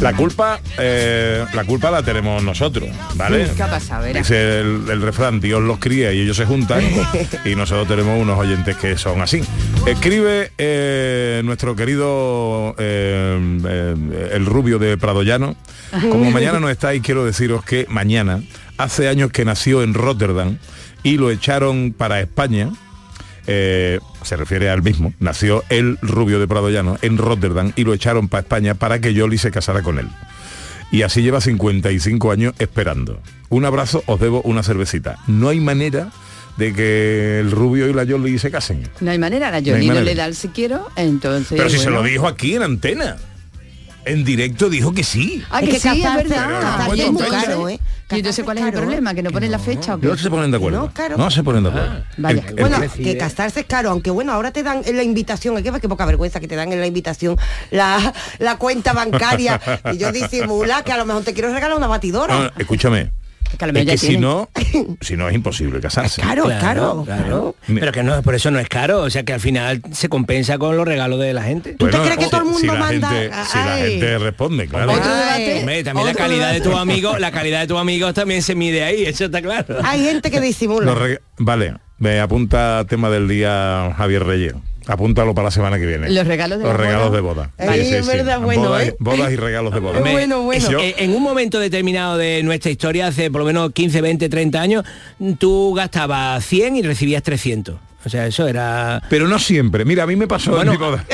La culpa, eh, la culpa la tenemos nosotros, ¿vale? ¿Qué ha pasado? Verá. Dice el, el refrán, Dios los cría y ellos se juntan y nosotros tenemos unos oyentes que son así. Escribe eh, nuestro querido eh, el rubio de Pradoyano. Como mañana no estáis, quiero deciros que mañana, hace años que nació en Rotterdam y lo echaron para España. Eh, se refiere al mismo, nació el rubio de Pradoyano en Rotterdam y lo echaron para España para que Yoli se casara con él. Y así lleva 55 años esperando. Un abrazo, os debo una cervecita. No hay manera de que el rubio y la Yoli se casen. No hay manera, la No Jolie no, le da el si quiero, entonces... Pero si se lo dijo aquí en antena. En directo dijo que sí. Ah, Es que, que sí, es casarse- verdad. es muy caro, ¿eh? Yo no sé cuál es el problema, que no ponen la fecha o qué. No se ponen de acuerdo. No, claro. No se ponen de acuerdo. Vaya. El- el- Bueno, que casarse es caro, aunque bueno, ahora te dan en la invitación, hay que ver qué poca vergüenza que te dan en la invitación la, la cuenta bancaria y yo disimula que a lo mejor te quiero regalar una batidora. No, escúchame. Que a lo Es mejor ya que si tienen. no, si no es imposible casarse. Claro, claro, claro. Pero que no, por eso no es caro, o sea que al final se compensa con los regalos de la gente. ¿Tú te crees que todo el mundo si manda? Gente, si la gente responde, claro. Otro Ay. debate. Hombre, también la calidad de tus amigos, la calidad de tus amigos también se mide ahí, eso está claro. Hay gente que disimula. Vale, me apunta tema del día Javier Reyes. Apúntalo para la semana que viene. Los regalos de Los la regalos boda. de boda. Ay, es verdad, bueno, bodas, ¿eh? bodas y regalos de boda. Bueno, bueno. Yo- Eh, en un momento determinado de nuestra historia, hace por lo menos 15, 20, 30 años, tú gastabas 100 y recibías 300. O sea, eso era... Pero no siempre. Mira, a mí me pasó Bueno, en mi boda.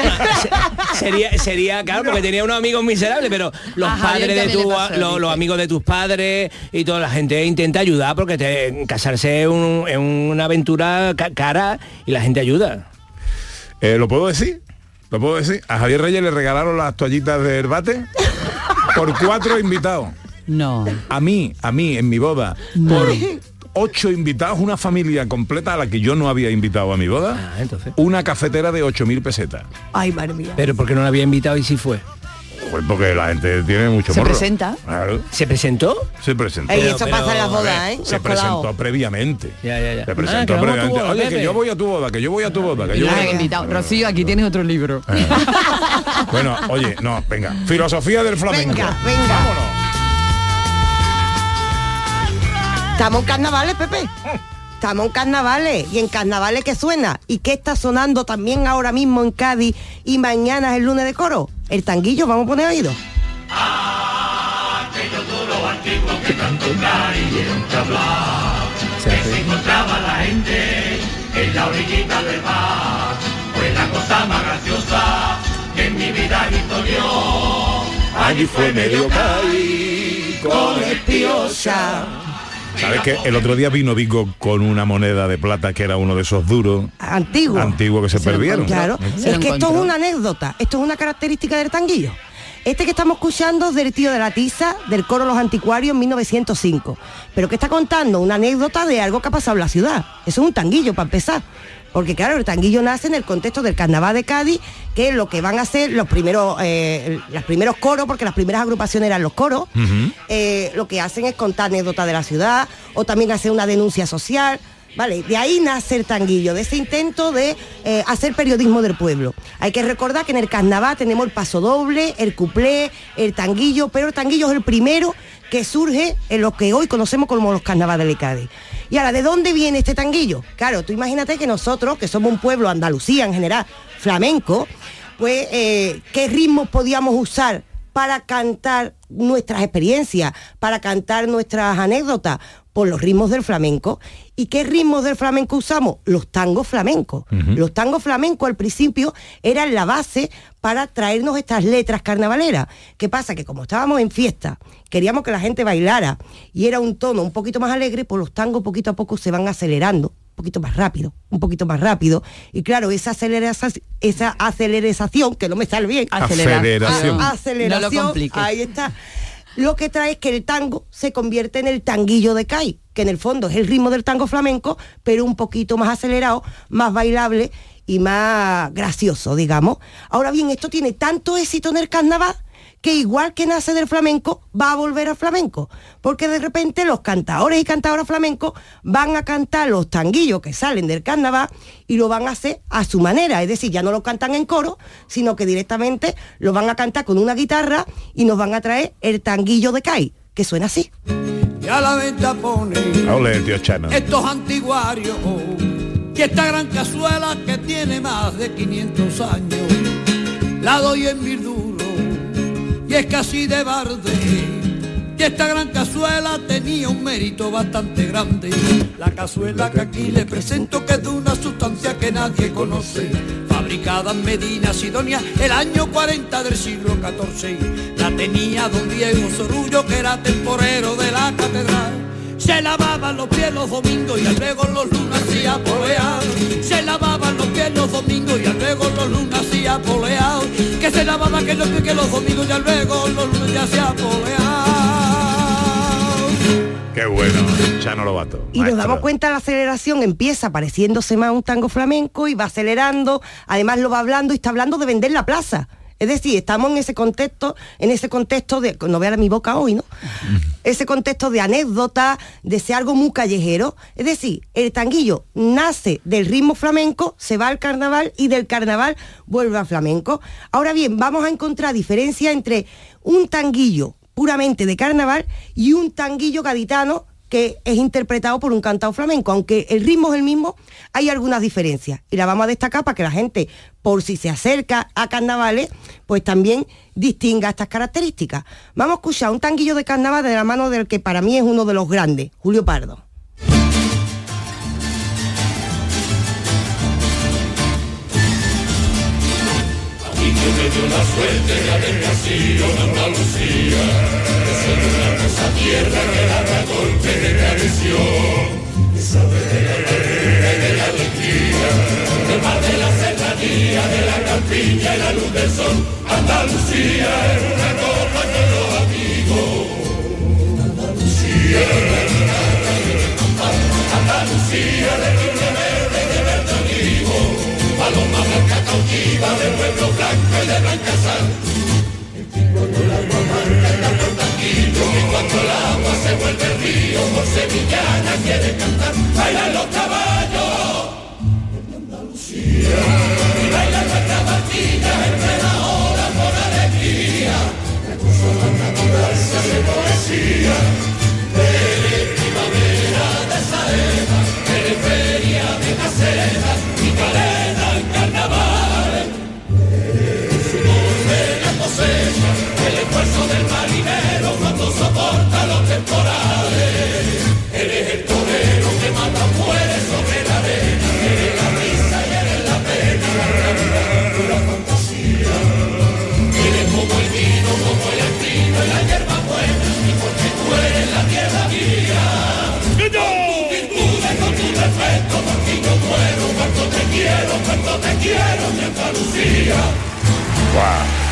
sería, sería, claro, porque tenía unos amigos miserables, pero los padres de tu, pasó, los amigos de tus padres y toda la gente intenta ayudar porque te- casarse es, un- es una aventura ca- cara y la gente ayuda. Eh, ¿Lo puedo decir? ¿Lo puedo decir? A Javier Reyes le regalaron las toallitas de herbate por cuatro invitados. No. A mí, a mí, en mi boda, por ocho invitados, una familia completa a la que yo no había invitado a mi boda, Ah, entonces. una cafetera de 8.000 pesetas. Ay, madre mía. Pero porque no la había invitado y sí fue. Pues porque la gente tiene mucho Se morro. presenta. Claro, ¿Se presentó? se presentó. Ey, pero, pasa en las bodas, ¿eh? Se Los colados. presentó previamente. Ya, ya, ya. Se Ah, presentó que vamos a tu previamente. boda, Oye, que yo voy a tu boda, que yo voy a tu boda, que yo voy han a... invitado. Rocío, aquí tienes otro libro. Bueno, oye, no, venga. Filosofía del flamenco. Venga, venga. Vámonos. Estamos en carnavales, Pepe. Estamos en carnavales. Y en carnavales que suena. ¿Y qué está sonando también ahora mismo en Cádiz y mañana es el lunes de coro? El tanguillo, vamos a poner oído. Allí fue medio caí con espiosa. ¿Sabes que El otro día vino Vigo con una moneda de plata que era uno de esos duros Antiguo. antiguos que se, perdieron. Claro, Se es que esto es una anécdota, esto es una característica del tanguillo. Este que estamos escuchando es del tío de la tiza, del coro Los Anticuarios en 1905. Pero que está contando una anécdota de algo que ha pasado en la ciudad. Eso es un tanguillo para empezar. Porque claro, el tanguillo nace en el contexto del carnaval de Cádiz, que es lo que van a ser los primeros, eh, los primeros coros, porque las primeras agrupaciones eran los coros. Eh, lo que hacen es contar anécdotas de la ciudad, o también hacer una denuncia social. Vale, de ahí nace el tanguillo, de ese intento de eh, hacer periodismo del pueblo. Hay que recordar que en el carnaval tenemos el paso doble, el cuplé, el tanguillo, pero el tanguillo es el primero que surge en lo que hoy conocemos como los carnavales de Cádiz. Y ahora, ¿de dónde viene este tanguillo? Claro, tú imagínate que nosotros, que somos un pueblo, Andalucía en general, flamenco, pues, eh, ¿qué ritmos podíamos usar para cantar nuestras experiencias, para cantar nuestras anécdotas? Por los ritmos del flamenco. ¿Y qué ritmos del flamenco usamos? Los tangos flamencos. Los tangos flamencos al principio eran la base para traernos estas letras carnavaleras. ¿Qué pasa? Que como estábamos en fiesta, queríamos que la gente bailara y era un tono un poquito más alegre, pues los tangos poquito a poco se van acelerando un poquito más rápido, un poquito más rápido. Y claro, esa aceleración, esa aceleración, que no me sale bien, Aceleración. a- aceleración, No lo compliques. ahí está. Lo que trae es que el tango se convierte en el tanguillo de Cádiz, que en el fondo es el ritmo del tango flamenco, pero un poquito más acelerado, más bailable y más gracioso, digamos. Ahora bien, esto tiene tanto éxito en el carnaval que igual que nace del flamenco, va a volver al flamenco. Porque de repente los cantadores y cantadoras flamencos van a cantar los tanguillos que salen del carnaval y lo van a hacer a su manera. Es decir, ya no lo cantan en coro, sino que directamente lo van a cantar con una guitarra y nos van a traer el tanguillo de Cai, que suena así. y a la venta pone Ole, tío Chano. estos antiguarios y esta gran cazuela que tiene más de 500 años la doy en duro y es casi de barde y esta gran cazuela tenía un mérito bastante grande. La cazuela que aquí le presento que es de una sustancia que nadie conoce fabricada en Medina Sidonia el año 40 del siglo XIV la tenía don Diego Sorullo que era temporero de la catedral se lavaban los pies los domingos y al luego los lunas hacía polear. Se lavaban los pies los domingos y al luego los lunas hacía polear. Que se lavaba que los pies que los domingos y al luego los lunas ya hacía polear. Qué bueno, Chano Lobato. Y nos maestro. damos cuenta la aceleración empieza pareciéndose más a un tango flamenco y va acelerando, además lo va hablando y está hablando de vender la plaza. Es decir, estamos en ese contexto, en ese contexto de, no vean mi boca hoy, ¿no? Ese contexto de anécdota, de ser algo muy callejero. Es decir, el tanguillo nace del ritmo flamenco, se va al carnaval y del carnaval vuelve al flamenco. Ahora bien, vamos a encontrar diferencia entre un tanguillo puramente de carnaval y un tanguillo gaditano que es interpretado por un cantado flamenco, aunque el ritmo es el mismo, hay algunas diferencias y la vamos a destacar para que la gente, por si se acerca a carnavales, pues también distinga estas características. Vamos a escuchar un tanguillo de carnaval de la mano del que para mí es uno de los grandes, Julio Pardo. La suerte de haber nacido en Andalucía, de ser una hermosa tierra que da golpe de tradición, de saber de la carrera y de la alegría, del mar de la serranía, de la campiña y la luz del sol, Andalucía es una copa con los amigos, Andalucía blanca cautiva de pueblo blanco y de blanca sal. Cuando el agua marca el campo tranquilo y cuando el agua se vuelve río, por sevillana quiere cantar, bailan los caballos. Andalucía, y bailan nuestras barquillas entre la ola por alegría, recurso a la naturaleza de poesía. Eres primavera de saeta, eres feria de caseta, y cadena el esfuerzo del marinero cuando soporta los temporales. Eres el torero que mata muere sobre la arena, eres la risa y eres la pena, la fantasía. Eres como el vino, como el espino y la hierba buena, y porque tú eres la tierra mía. Con tus virtudes, con tu defecto, por yo muero, cuánto te quiero, cuánto te quiero, mi Andalucía. Guau.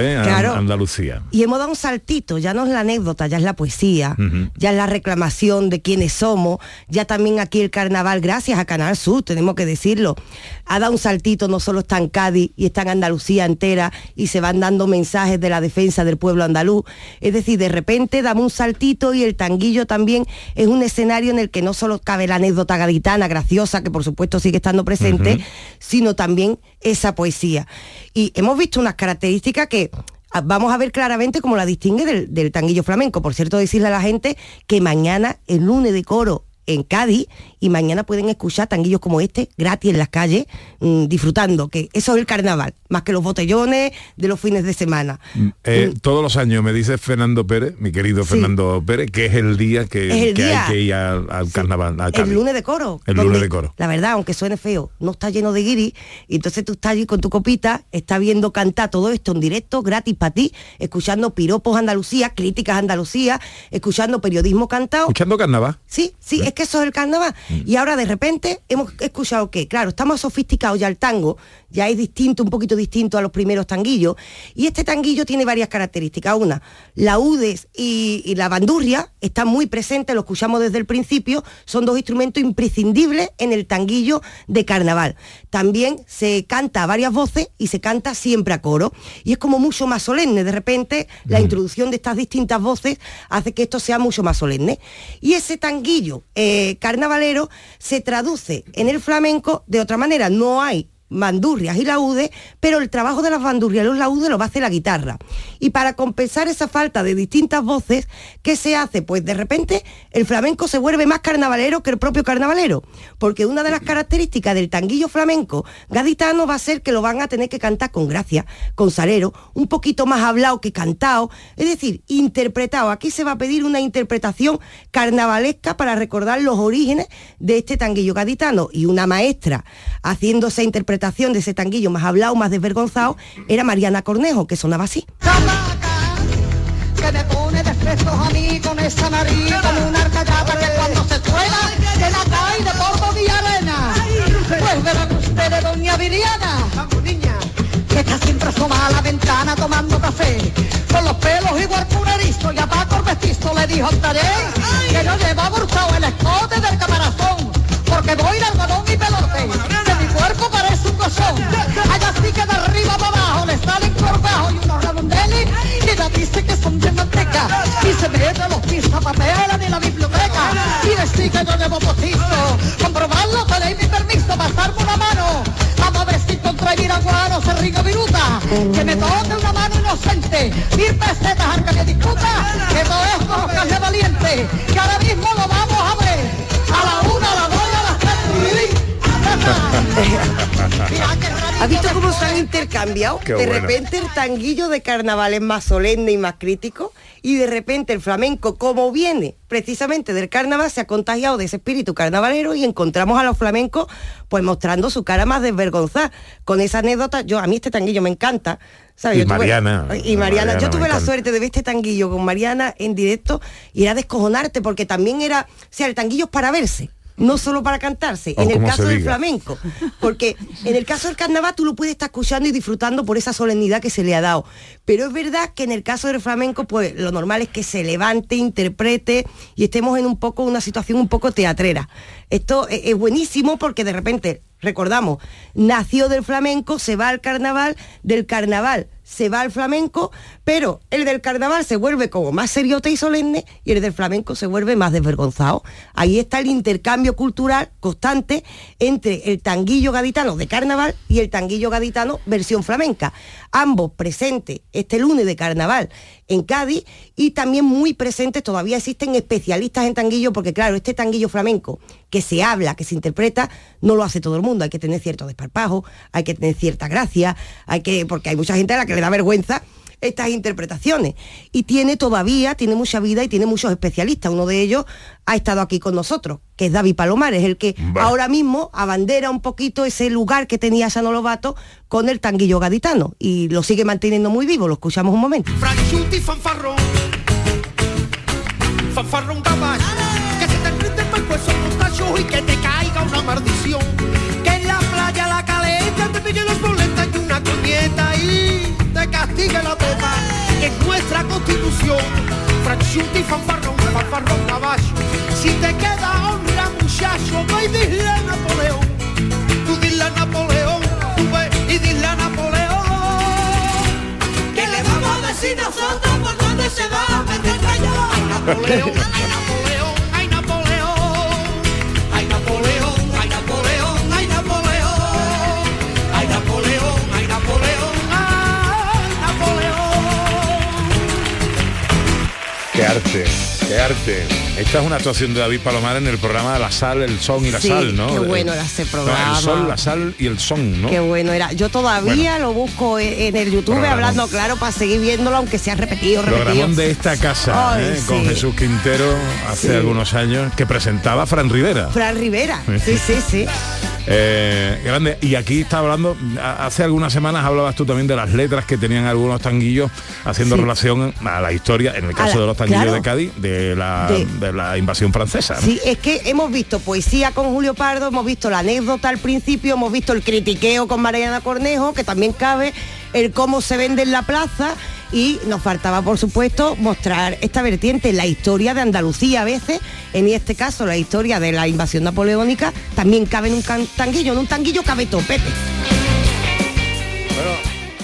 ¿Eh? A- Claro. Andalucía. Y hemos dado un saltito, ya no es la anécdota, ya es la poesía, ya es la reclamación de quiénes somos, ya también aquí el carnaval, gracias a Canal Sur, tenemos que decirlo, ha dado un saltito, no solo está en Cádiz y está en Andalucía entera y se van dando mensajes de la defensa del pueblo andaluz. Es decir, de repente damos un saltito y el tanguillo también es un escenario en el que no solo cabe la anécdota gaditana graciosa, que por supuesto sigue estando presente, sino también esa poesía. Y hemos visto unas características que ah, vamos a ver claramente cómo la distingue del, del tanguillo flamenco. Por cierto, decirle a la gente que mañana el lunes de coro en Cádiz y mañana pueden escuchar tanguillos como este gratis en las calles mm, disfrutando que eso es el carnaval más que los botellones de los fines de semana Eh, todos los años me dice Fernando Pérez, mi querido Fernando Pérez, que es el día que, Es el que día. hay que ir al, al carnaval. el lunes de coro El donde, lunes de coro. la verdad aunque suene feo no está lleno de guiri y entonces tú estás allí con tu copita estás viendo cantar todo esto en directo gratis para ti escuchando piropos Andalucía críticas Andalucía escuchando periodismo cantado Escuchando carnaval. Sí, sí, es que eso es el carnaval. Y ahora de repente hemos escuchado que, claro, estamos sofisticados ya el tango, ya es distinto, un poquito distinto a los primeros tanguillos. Y este tanguillo tiene varias características. Una, la udes y, y la bandurria están muy presentes, lo escuchamos desde el principio, son dos instrumentos imprescindibles en el tanguillo de carnaval. También se canta a varias voces y se canta siempre a coro. Y es como mucho más solemne. De repente, la introducción de estas distintas voces hace que esto sea mucho más solemne. Y ese tanguillo eh, carnavalero se traduce en el flamenco de otra manera. No hay bandurrias y laudes, pero el trabajo de las bandurrias y los laudes lo va a hacer la guitarra. Y para compensar esa falta de distintas voces, ¿qué se hace? Pues de repente el flamenco se vuelve más carnavalero que el propio carnavalero, porque una de las características del tanguillo flamenco gaditano va a ser que lo van a tener que cantar con gracia, con salero, un poquito más hablado que cantado, es decir, interpretado. Aquí se va a pedir una interpretación carnavalesca para recordar los orígenes de este tanguillo gaditano y una maestra haciendo esa de ese tanguillo más hablado, más desvergonzado, era Mariana Cornejo, que sonaba así. que me pone de a mí con esa nariz como una que cuando se suena que la cae de polvo arena. Pues verán ustedes, doña Viriana, que está siempre asomada a la ventana tomando café, con los pelos igual que y a Paco el mestizo le dijo estaré que yo llevo abrochado el escote del camarazón, porque voy de algodón y pelote, colchón, allá sí que de arriba para abajo le salen corbajo y unos redondeles. Y ella dice que son de manteca. Y se mete los pisapapeles de la biblioteca. Y decir que yo llevo postizo, comprobarlo, tenéis mi permiso, pasarme una mano, vamos a ver si contra Viraguano se riga viruta, que me toque una mano inocente, mil pesetas al que me discuta, que nos cae valiente, que ahora mismo lo vamos ¿Has visto cómo se han intercambiado? Qué de bueno. repente el tanguillo de carnaval es más solemne y más crítico y de repente el flamenco, como viene precisamente del carnaval, se ha contagiado de ese espíritu carnavalero y encontramos a los flamencos pues mostrando su cara más desvergonzada. Con esa anécdota, yo a mí este tanguillo me encanta. ¿sabes? Y Yo tuve- Mariana. y Mariana, Mariana yo tuve la encanta. suerte de ver este tanguillo con Mariana en directo y era descojonarte porque también era, o sea, el tanguillo es para verse. No solo para cantarse, O en el caso del diga. flamenco. Porque en el caso del carnaval tú lo puedes estar escuchando y disfrutando por esa solemnidad que se le ha dado. Pero es verdad que en el caso del flamenco, pues lo normal es que se levante, interprete y estemos en un poco una situación un poco teatrera. Esto es, es buenísimo porque de repente, recordamos, nació del flamenco, se va al carnaval, del carnaval se va al flamenco, pero el del carnaval se vuelve como más seriote y solemne y el del flamenco se vuelve más desvergonzado. Ahí está el intercambio cultural constante entre el tanguillo gaditano de carnaval y el tanguillo gaditano versión flamenca. Ambos presentes este lunes de carnaval en Cádiz y también muy presentes, todavía existen especialistas en tanguillo porque claro, este tanguillo flamenco que se habla, que se interpreta, no lo hace todo el mundo, hay que tener cierto desparpajo, hay que tener cierta gracia, hay que porque hay mucha gente a la que le da vergüenza estas interpretaciones y tiene todavía, tiene mucha vida y tiene muchos especialistas. Uno de ellos ha estado aquí con nosotros, que es David Palomares, el que ahora mismo abandera un poquito ese lugar que tenía Sano Lobato con el tanguillo gaditano y lo sigue manteniendo muy vivo. Lo escuchamos un momento. Franchuti fanfarrón Fanfarrón caballo Que se te y que te caiga una maldición Que en la playa la caleta te pille los boletas y una coñeta y te castigue la Que es nuestra constitución. Franchuti fanfarrón, fanfarrón caballo. Si te queda honra muchacho, ve y dile a Napoleón. Tú dile a Napoleón, tú ve y dile a Napoleón. Que le vamos a decir nosotros por dónde se va a meter Napoleón, arte, qué arte. Esta es una actuación de David Palomar en el programa La Sal, el Son y la Sí, Sal, ¿no? qué Eh, bueno era ese programa. el Sol, la Sal y el Son, ¿no? Qué bueno era. Yo todavía lo busco e- en el YouTube Programón. hablando claro para seguir viéndolo, aunque sea repetido, repetido. Programón de esta casa, Ay, ¿eh? sí. con Jesús Quintero hace Sí. algunos años, que presentaba a Fran Rivera. Fran Rivera. Sí, sí, sí. Eh, grande. Y aquí está hablando, hace algunas semanas hablabas tú también de las letras que tenían algunos tanguillos haciendo Sí. relación a la historia, en el caso la- de los tanguillos claro. de Cádiz, de la, De- de la invasión francesa. ¿no? Sí, es que hemos visto poesía con Julio Pardo, hemos visto la anécdota al principio, hemos visto el critiqueo con Mariana Cornejo, que también cabe, el cómo se vende en la plaza y nos faltaba, por supuesto, mostrar esta vertiente, la historia de Andalucía a veces, en este caso la historia de la invasión napoleónica, también cabe en un tanguillo, en un tanguillo cabe topete. Bueno,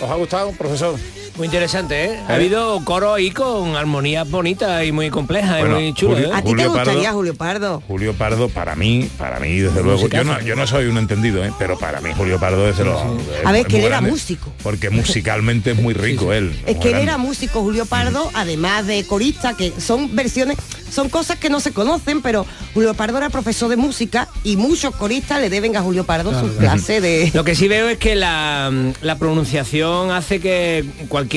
¿os ha gustado, profesor? Muy interesante, ¿eh? Ha ¿Eh? habido coro ahí con armonías bonitas y muy complejas Bueno, y muy chulas. Julio- ¿eh? ¿A ti te gustaría Pardo. Julio Pardo? Julio Pardo, para mí, para mí, desde luego, yo no, yo no soy un entendido, ¿eh? pero para mí Julio Pardo es de los... es- A ver, es que él era músico. Porque musicalmente es muy rico él. Es que él era músico, Julio Pardo, además de corista, que son versiones, son cosas que no se conocen, pero Julio Pardo era profesor de música y muchos coristas le deben a Julio Pardo sus clases de... Lo que sí veo es que la, la pronunciación hace que cualquier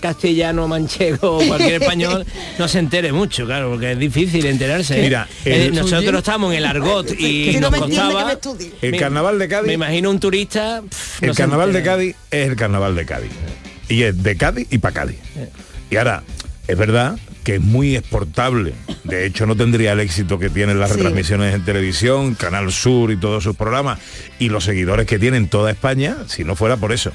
castellano manchego o cualquier español no se entere mucho, claro, porque es difícil enterarse. ¿eh? Mira, Eh, el- nosotros estamos en el argot y no nos costaba. El carnaval de Cádiz... Me imagino un turista. pff, El no carnaval de. Cádiz es el carnaval de Cádiz. Y es de Cádiz y para Cádiz. Y ahora, es verdad que es muy exportable. De hecho, no tendría el éxito que tienen las Sí. retransmisiones en televisión, Canal Sur y todos sus programas, y los seguidores que tiene en toda España, si no fuera por eso.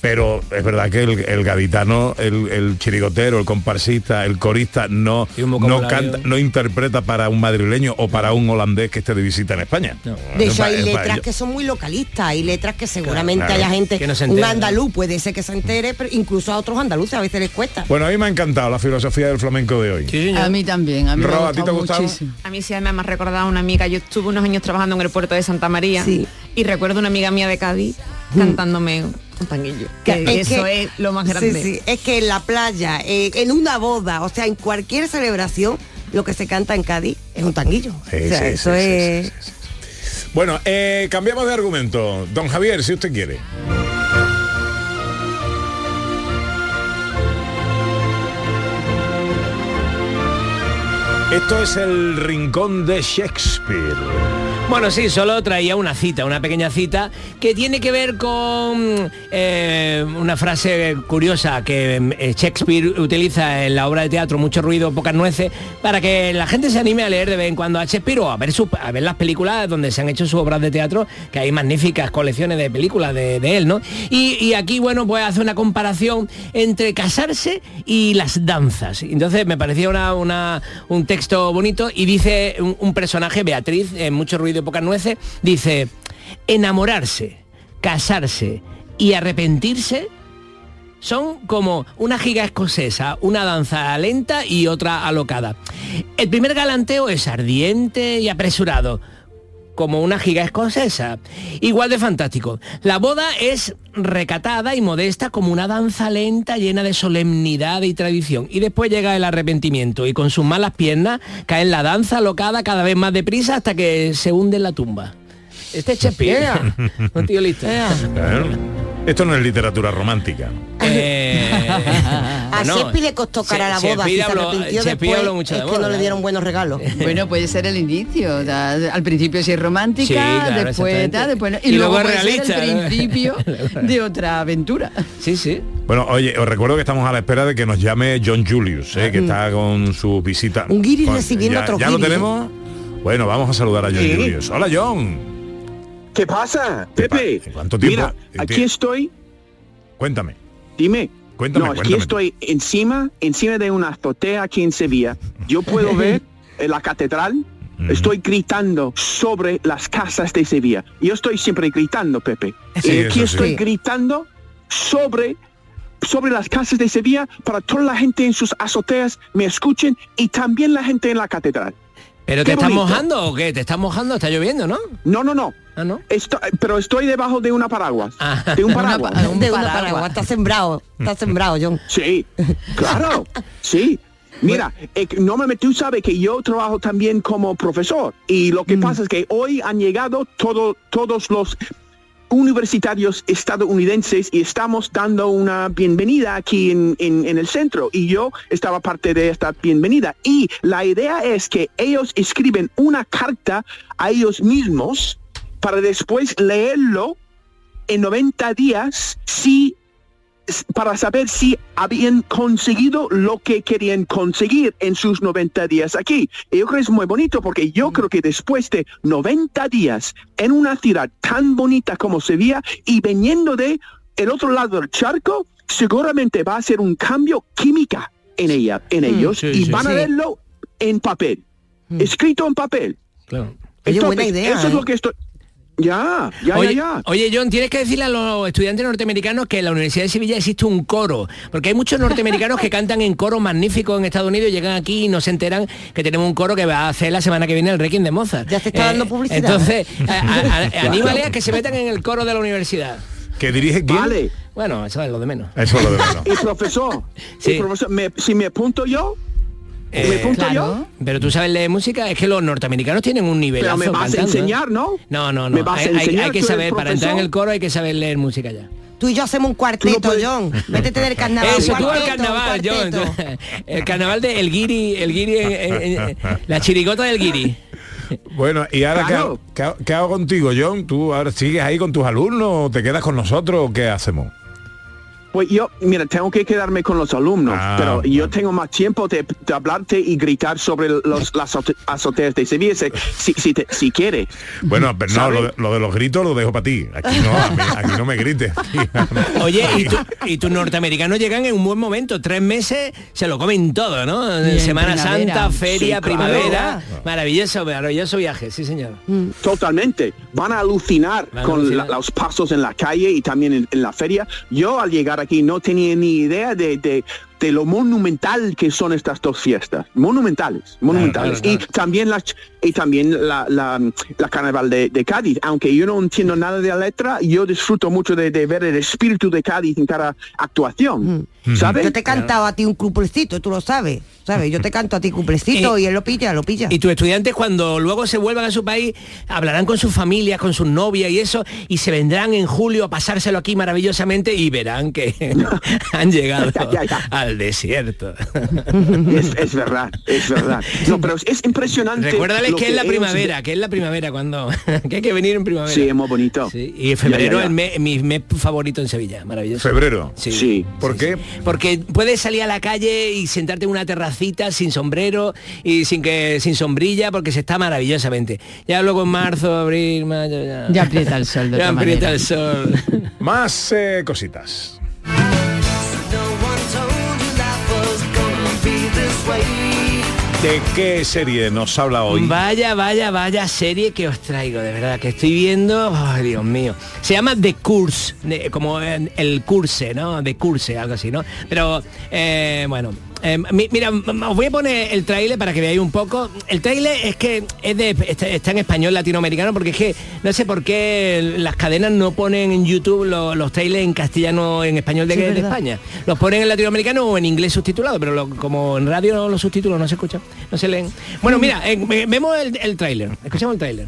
Pero es verdad que el, el gaditano, el, el chirigotero, el comparsista, el corista, no, no canta, no interpreta para un madrileño o para un holandés que esté de visita en España. De hecho, hay letras que son muy localistas, hay letras que seguramente claro. haya gente, Que no se un entere, andaluz puede ser que se entere, pero incluso a otros andaluces a veces les cuesta. Bueno, a mí me ha encantado la filosofía del flamenco de hoy. Sí. A mí también, a mí Rob, me ¿a ti te gusta ha gustado? muchísimo. A mí sí me ha recordado una amiga, yo estuve unos años trabajando en el puerto de Santa María Sí. y recuerdo una amiga mía de Cádiz cantándome un tanguillo. Que Es eso que- es lo más grande. sí, es que en la playa, eh, en una boda, o sea, en cualquier celebración, lo que se canta en Cádiz es un tanguillo. Sí, o sea, sí, eso es... sí, sí, sí. Bueno, eh, cambiamos de argumento. Don Javier, si usted quiere. Esto es el rincón de Shakespeare. Bueno, sí, solo traía una cita, una pequeña cita, que tiene que ver con eh, una frase curiosa que eh, Shakespeare utiliza en la obra de teatro, mucho ruido, pocas nueces, para que la gente se anime a leer de vez en cuando a Shakespeare o a ver, las películas donde se han hecho sus obras de teatro, que hay magníficas colecciones de películas de, él, ¿no? Y, aquí, bueno, pues hace una comparación entre casarse y las danzas. Entonces me parecía una, un texto bonito y dice un personaje, Beatriz, en mucho ruido y pocas nueces, dice, enamorarse, casarse y arrepentirse son como una giga escocesa, una danza lenta y otra alocada. El primer galanteo es ardiente y apresurado, como una giga escocesa. Igual de fantástico. La boda es recatada y modesta como una danza lenta llena de solemnidad y tradición. Y después llega el arrepentimiento y con sus malas piernas cae en la danza alocada cada vez más deprisa hasta que se hunde en la tumba. Este es Shakespeare. Un tío listo. Claro. Esto no es literatura romántica. Eh, A bueno, Shakespeare le costó cara a la boda, Shakespeare se habló- Shakespeare después, habló mucho es de que no le dieron buenos regalos. Bueno, puede ser el inicio. da- al principio sí es romántica, Sí, claro, después, da, después no. y, Y luego, luego puede realista, ser el ¿no? principio de otra aventura. Sí, sí. Bueno, oye, os recuerdo que estamos a la espera de que nos llame John Julius, ¿eh? que está con su visita. Un guiri recibiendo ya, otro ¿Ya lo guiri, ¿eh? tenemos? Bueno, vamos a saludar a John Sí. Julius. Hola, John. ¿Qué pasa, Pepe? ¿Cuánto tiempo? Mira, Eh, aquí estoy. Cuéntame. Dime. Cuéntame, no, aquí cuéntame. estoy encima, encima de una azotea aquí en Sevilla. Yo puedo ver eh, la catedral. Estoy gritando sobre las casas de Sevilla. Yo estoy siempre gritando, Pepe. Sí, y aquí estoy Sí. gritando sobre sobre las casas de Sevilla para toda la gente en sus azoteas me escuchen y también la gente en la catedral. ¿Pero Qué te estás bonito. mojando o qué? ¿Te estás mojando? ¿Está lloviendo, no? No, no, no. Ah, ¿no? Esto- pero estoy debajo de una paraguas. De un paraguas. de una paraguas. Está sembrado, está sembrado, John. Sí, claro, sí. Mira, eh, normalmente tú sabes que yo trabajo también como profesor y lo que Mm. pasa es que hoy han llegado todo- todos los universitarios estadounidenses y estamos dando una bienvenida aquí en, en- en el centro y yo estaba parte de esta bienvenida y la idea es que ellos escriben una carta a ellos mismos para después leerlo en 90 días si para saber si habían conseguido lo que querían conseguir en sus 90 días aquí. Y yo creo que es muy bonito porque yo creo que después de 90 días en una ciudad tan bonita como Sevilla y viniendo de el otro lado del charco, seguramente va a ser un cambio química en ella, en ellos, sí, y sí. van a Sí. verlo en papel, escrito en papel. Claro. Oye, buena Entonces, idea, Eso es ¿eh? lo que estoy... Ya, ya, oye, ya, ya. oye, John, tienes que decirle a los estudiantes norteamericanos que en la Universidad de Sevilla existe un coro, porque hay muchos norteamericanos que cantan en coro magníficos en Estados Unidos, llegan aquí y no se enteran que tenemos un coro que va a hacer la semana que viene el Requiem de Mozart. Ya te está dando publicidad. Entonces, a- a- a- anímale a que se metan en el coro de la universidad. ¿Que dirige quién? Vale. Bueno, eso es lo de menos. Eso es lo de menos. Y profesor, y profesor, me- si me apunto yo, ¿me Eh, apunto yo? Pero tú sabes leer música, es que los norteamericanos tienen un nivel. Pero me vas a enseñar, ¿no? No, no, Me no. vas a Hay, hay- enseñar, hay que saber, para entrar en el coro hay que saber leer música ya. Tú y yo hacemos un cuarteto, John. Métete del carnaval. Eso, tú al carnaval, John. El carnaval de el guiri, el guiri, la chirigota del guiri. Bueno, y ahora ¿qué Claro. hago, qué hago- qué hago contigo, John? ¿Tú ahora sigues ahí con tus alumnos o te quedas con nosotros o qué hacemos? Pues yo, mira, tengo que quedarme con los alumnos, Ah, pero yo tengo más tiempo de, de hablarte y gritar sobre los, las azote- azoteas de Sevilla, si, si, si, te- si quiere. Bueno, pero no, lo de, lo de los gritos lo dejo para ti. Aquí no, mí- aquí no me grites. Oye, y, tú- y tus norteamericanos llegan en un buen momento, tres meses se lo comen todo, ¿no? Y en Semana primavera. Santa, feria, Sí, claro. primavera, maravilloso, maravilloso viaje, sí señor. Totalmente. Van a alucinar Van a con alucinar. la- los pasos en la calle y también en, en la feria. Yo al llegar aquí no tenía ni idea de, de- de lo monumental que son estas dos fiestas. Monumentales, monumentales. claro, Y también la, y también la, la, la carnaval de, de Cádiz. Aunque yo no entiendo nada de la letra, yo disfruto mucho de, de ver el espíritu de Cádiz en cada actuación. ¿Sabes? Yo te he cantado a ti un cuplecito, tú lo sabes. ¿Sabes? Yo te canto a ti cuplecito Eh, y él lo pilla, lo pilla. Y tus estudiantes cuando luego se vuelvan a su país hablarán con sus familias, con sus novias y eso, y se vendrán en julio a pasárselo aquí maravillosamente y verán que han llegado Ya, ya, ya. al al desierto. Es, es verdad, es verdad. No, pero es, es impresionante. Recuérdales que es la ellos- primavera, que es la primavera cuando que hay que venir en primavera. Sí, es muy bonito. Sí, y en febrero mes- mi mes favorito en Sevilla, maravilloso. Febrero. Sí. Sí. ¿Por qué? Porque puedes salir a la calle y sentarte en una terracita sin sombrero y sin que sin sombrilla porque se está maravillosamente. Ya luego en marzo, abril, mayo, ya. Ya aprieta el sol de Ya aprieta manera. el sol. Más eh, cositas. ¿De qué serie nos habla hoy? Vaya, vaya, vaya serie que os traigo, de verdad, que estoy viendo, ay Dios mío. Se llama The Curse, como el curse, ¿no? The Curse, algo así, ¿no? Pero, eh, bueno, eh, mi- mira, os voy a poner el tráiler para que veáis un poco. El tráiler es que es de, está, está en español latinoamericano porque es que no sé por qué las cadenas no ponen en YouTube lo- los trailers en castellano, en español de, Sí, de verdad. España. Los ponen en latinoamericano o en inglés subtitulado, pero lo- como en radio los subtítulos no se escuchan, no se leen. Bueno, mira, eh, ve- vemos el, el tráiler, escuchamos el tráiler.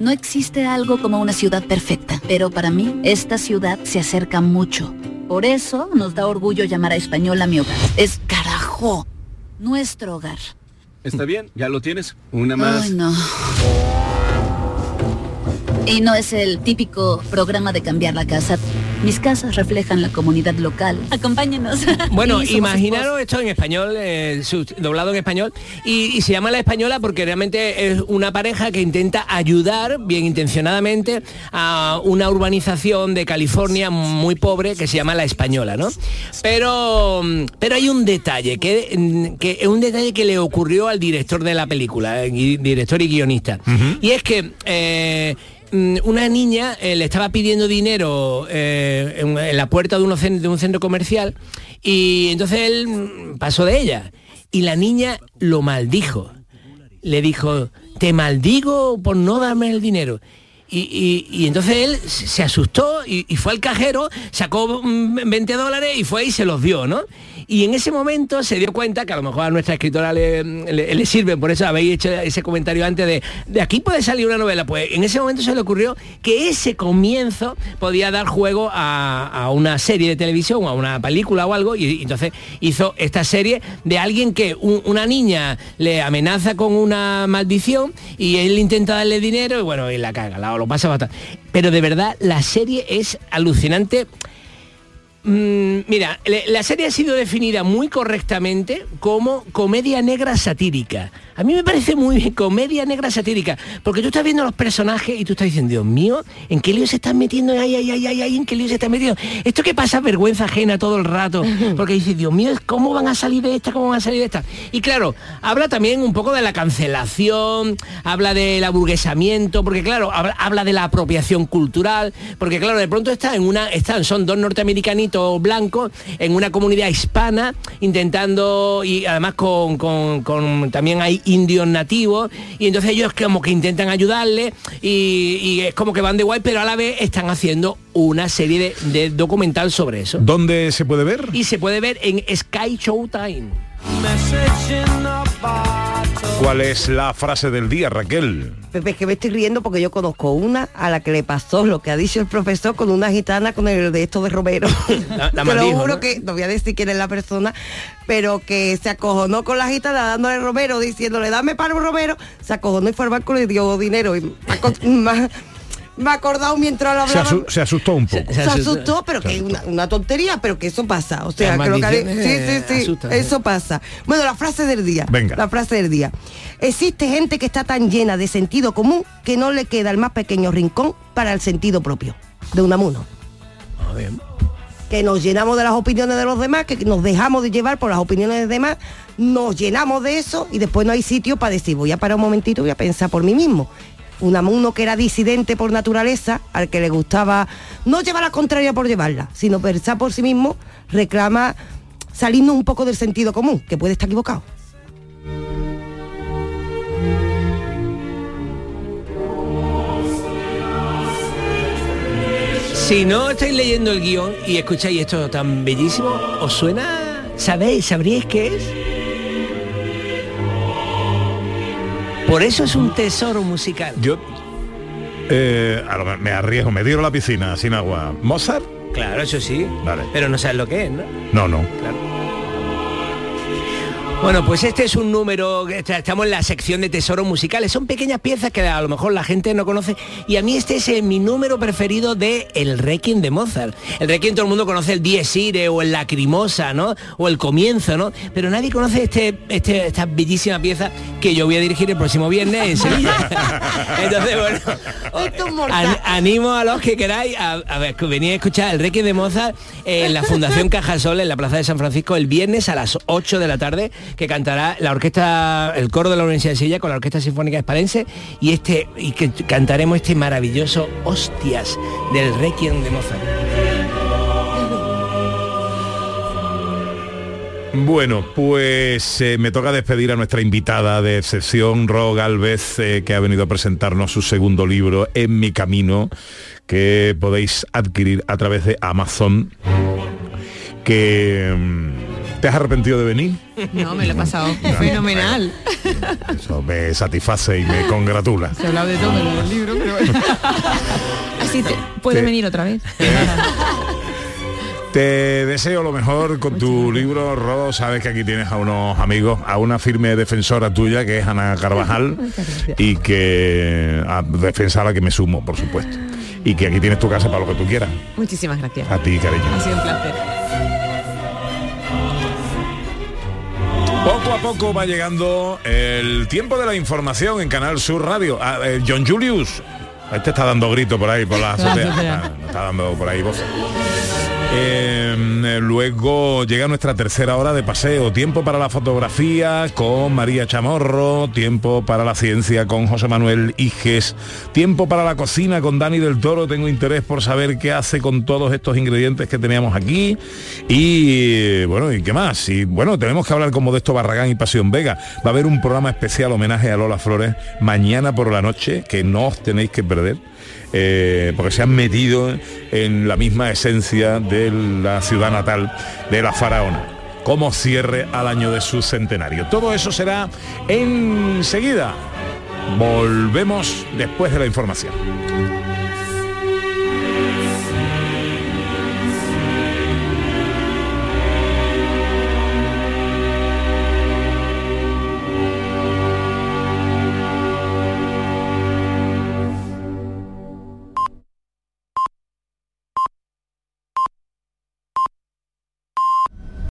No existe algo como una ciudad perfecta, pero para mí esta ciudad se acerca mucho. Por eso nos da orgullo llamar a Española mi hogar. Es carajo, nuestro hogar. Está bien, ya lo tienes. Una más. Ay, no. Y no es el típico programa de cambiar la casa. Mis casas reflejan la comunidad local. Acompáñenos. Bueno, Y imaginaros esto en español, eh, doblado en español, y, y se llama La Española porque realmente es una pareja que intenta ayudar, bien intencionadamente, a una urbanización de California muy pobre que se llama La Española, ¿no? Pero, pero hay un detalle, que, que es un detalle que le ocurrió al director de la película, eh, director y guionista. Y es que... eh, una niña eh, le estaba pidiendo dinero eh, en, la puerta de, un centro comercial y entonces él mm, pasó de ella y la niña lo maldijo. Le dijo, te maldigo por no darme el dinero. Y, y- entonces él se asustó y, y fue al cajero, sacó mm, 20 dólares y fue y se los dio, ¿no? Y en ese momento se dio cuenta, que a lo mejor a nuestra escritora le, le, le sirve, por eso habéis hecho ese comentario antes de, de aquí puede salir una novela. Pues en ese momento se le ocurrió que ese comienzo podía dar juego a, a una serie de televisión a una película o algo, y, entonces hizo esta serie de alguien que un- una niña le amenaza con una maldición y él intenta darle dinero y bueno, y la caga, la- lo pasa bastante. Pero de verdad, la serie es alucinante. Mm, mira, la serie ha sido definida muy correctamente como comedia negra satírica. A mí me parece muy bien, comedia negra satírica, porque tú estás viendo los personajes y tú estás diciendo, Dios mío, ¿en qué lío se están metiendo? Ay, ay, ay, ay, ay, ¿en qué lío se están metiendo? Esto que pasa vergüenza ajena todo el rato, porque dices, Dios mío, ¿cómo van a salir de esta? ¿Cómo van a salir de esta? Y claro, habla también un poco de la cancelación, habla del aburguesamiento, porque claro, habla, habla de la apropiación cultural, porque claro, de pronto está en una, están, son dos norteamericanitos blancos en una comunidad hispana intentando, y además con, con- con- también hay indios nativos, y entonces ellos como que intentan ayudarle y, y es como que van de guay, pero a la vez están haciendo una serie de, de documental sobre eso. ¿Dónde se puede ver? Y se puede ver en Sky Showtime. ¿Cuál es la frase del día, Raquel? Pepe, es que me estoy riendo porque yo conozco una a la que le pasó lo que ha dicho el profesor con una gitana con el de esto de Romero. La- la Te lo juro ¿no? que, no voy a decir quién es la persona, pero que se acojonó con la gitana dándole Romero, diciéndole, dame para un Romero, se acojonó y fue al banco y le dio dinero. Y aco- me ha- acordado mientras lo Se, hablaba. asu- se asustó un poco. Se asustó, pero que es una, una tontería, pero que eso pasa. O sea, Las que lo que haré- maldiciones, sí, sí, sí, asustan, eso ¿eh? pasa. Bueno, la frase del día. Venga. La frase del día. Existe gente que está tan llena de sentido común que no le queda el más pequeño rincón para el sentido propio. De Unamuno. Que nos llenamos de las opiniones de los demás, que nos dejamos de llevar por las opiniones de los demás, nos llenamos de eso y después no hay sitio para decir, voy a parar un momentito voy a pensar por mí mismo. Unamuno que era disidente por naturaleza, al que le gustaba no llevar la contraria por llevarla, sino pensar por sí mismo, reclama salirnos un poco del sentido común, que puede estar equivocado. Si no estáis leyendo el guion y escucháis esto tan bellísimo, ¿os suena? ¿Sabéis? ¿Sabríais qué es? Por eso es un tesoro musical. Yo eh, me- arriesgo, me tiro a la piscina sin agua. ¿Mozart? Claro, eso sí. Vale. Pero no sabes lo que es, ¿no? No, no. Bueno, pues este es un número, est- estamos en la sección de tesoros musicales. Son pequeñas piezas que a lo mejor la gente no conoce. Y a mí este es eh, mi número preferido de El Requiem de Mozart. El Requiem todo el mundo conoce el Dies Irae o el Lacrimosa, ¿no? O el comienzo, ¿no? Pero nadie conoce este, este, esta bellísima pieza que yo voy a dirigir el próximo viernes en Sevilla. Entonces, bueno, An- animo a los que queráis a, a ver, que venid a escuchar el Requiem de Mozart en la Fundación Cajasol en la Plaza de San Francisco el viernes a las 8 de la tarde que cantará la orquesta, el coro de la Universidad de Sevilla con la Orquesta Sinfónica Espalense y este y que cantaremos este maravilloso Hostias del Requiem de Mozart. Bueno, pues eh, me toca despedir a nuestra invitada de excepción, Ro Galvez, eh, que ha venido a presentarnos su segundo libro, En mi camino, que podéis adquirir a través de Amazon. Que mm, te has arrepentido de venir. No, me lo he pasado fenomenal. Eso me satisface y me congratula. Se ha hablado de todo en el libro, pero bueno. Así te, puedes Te- venir otra vez. Te deseo lo mejor con tu libro, Ro. Sabes que aquí tienes a unos amigos, a una firme defensora tuya, que es Ana Carvajal, y que a defensa a la que me sumo, por supuesto. Y que aquí tienes tu casa para lo que tú quieras. Muchísimas gracias. A ti, cariño. Ha sido un placer. Poco a poco va llegando el tiempo de la información en Canal Sur Radio. Ah, eh, John Julius, este está dando grito por ahí, por la azotea. Ah, está dando por ahí voz. Eh, luego llega nuestra tercera hora de paseo, tiempo para la fotografía con María Chamorro, tiempo para la ciencia con José Manuel Iges, tiempo para la cocina con Dani del Toro, tengo interés por saber qué hace con todos estos ingredientes que teníamos aquí y bueno, ¿y qué más? Y bueno, tenemos que hablar con Modesto Barragán y Pasión Vega. Va a haber un programa especial homenaje a Lola Flores mañana por la noche que no os tenéis que perder eh, porque se han metido en la misma esencia de la ciudad natal de la faraona como cierre al año de su centenario. Todo eso será enseguida. Volvemos después de la información.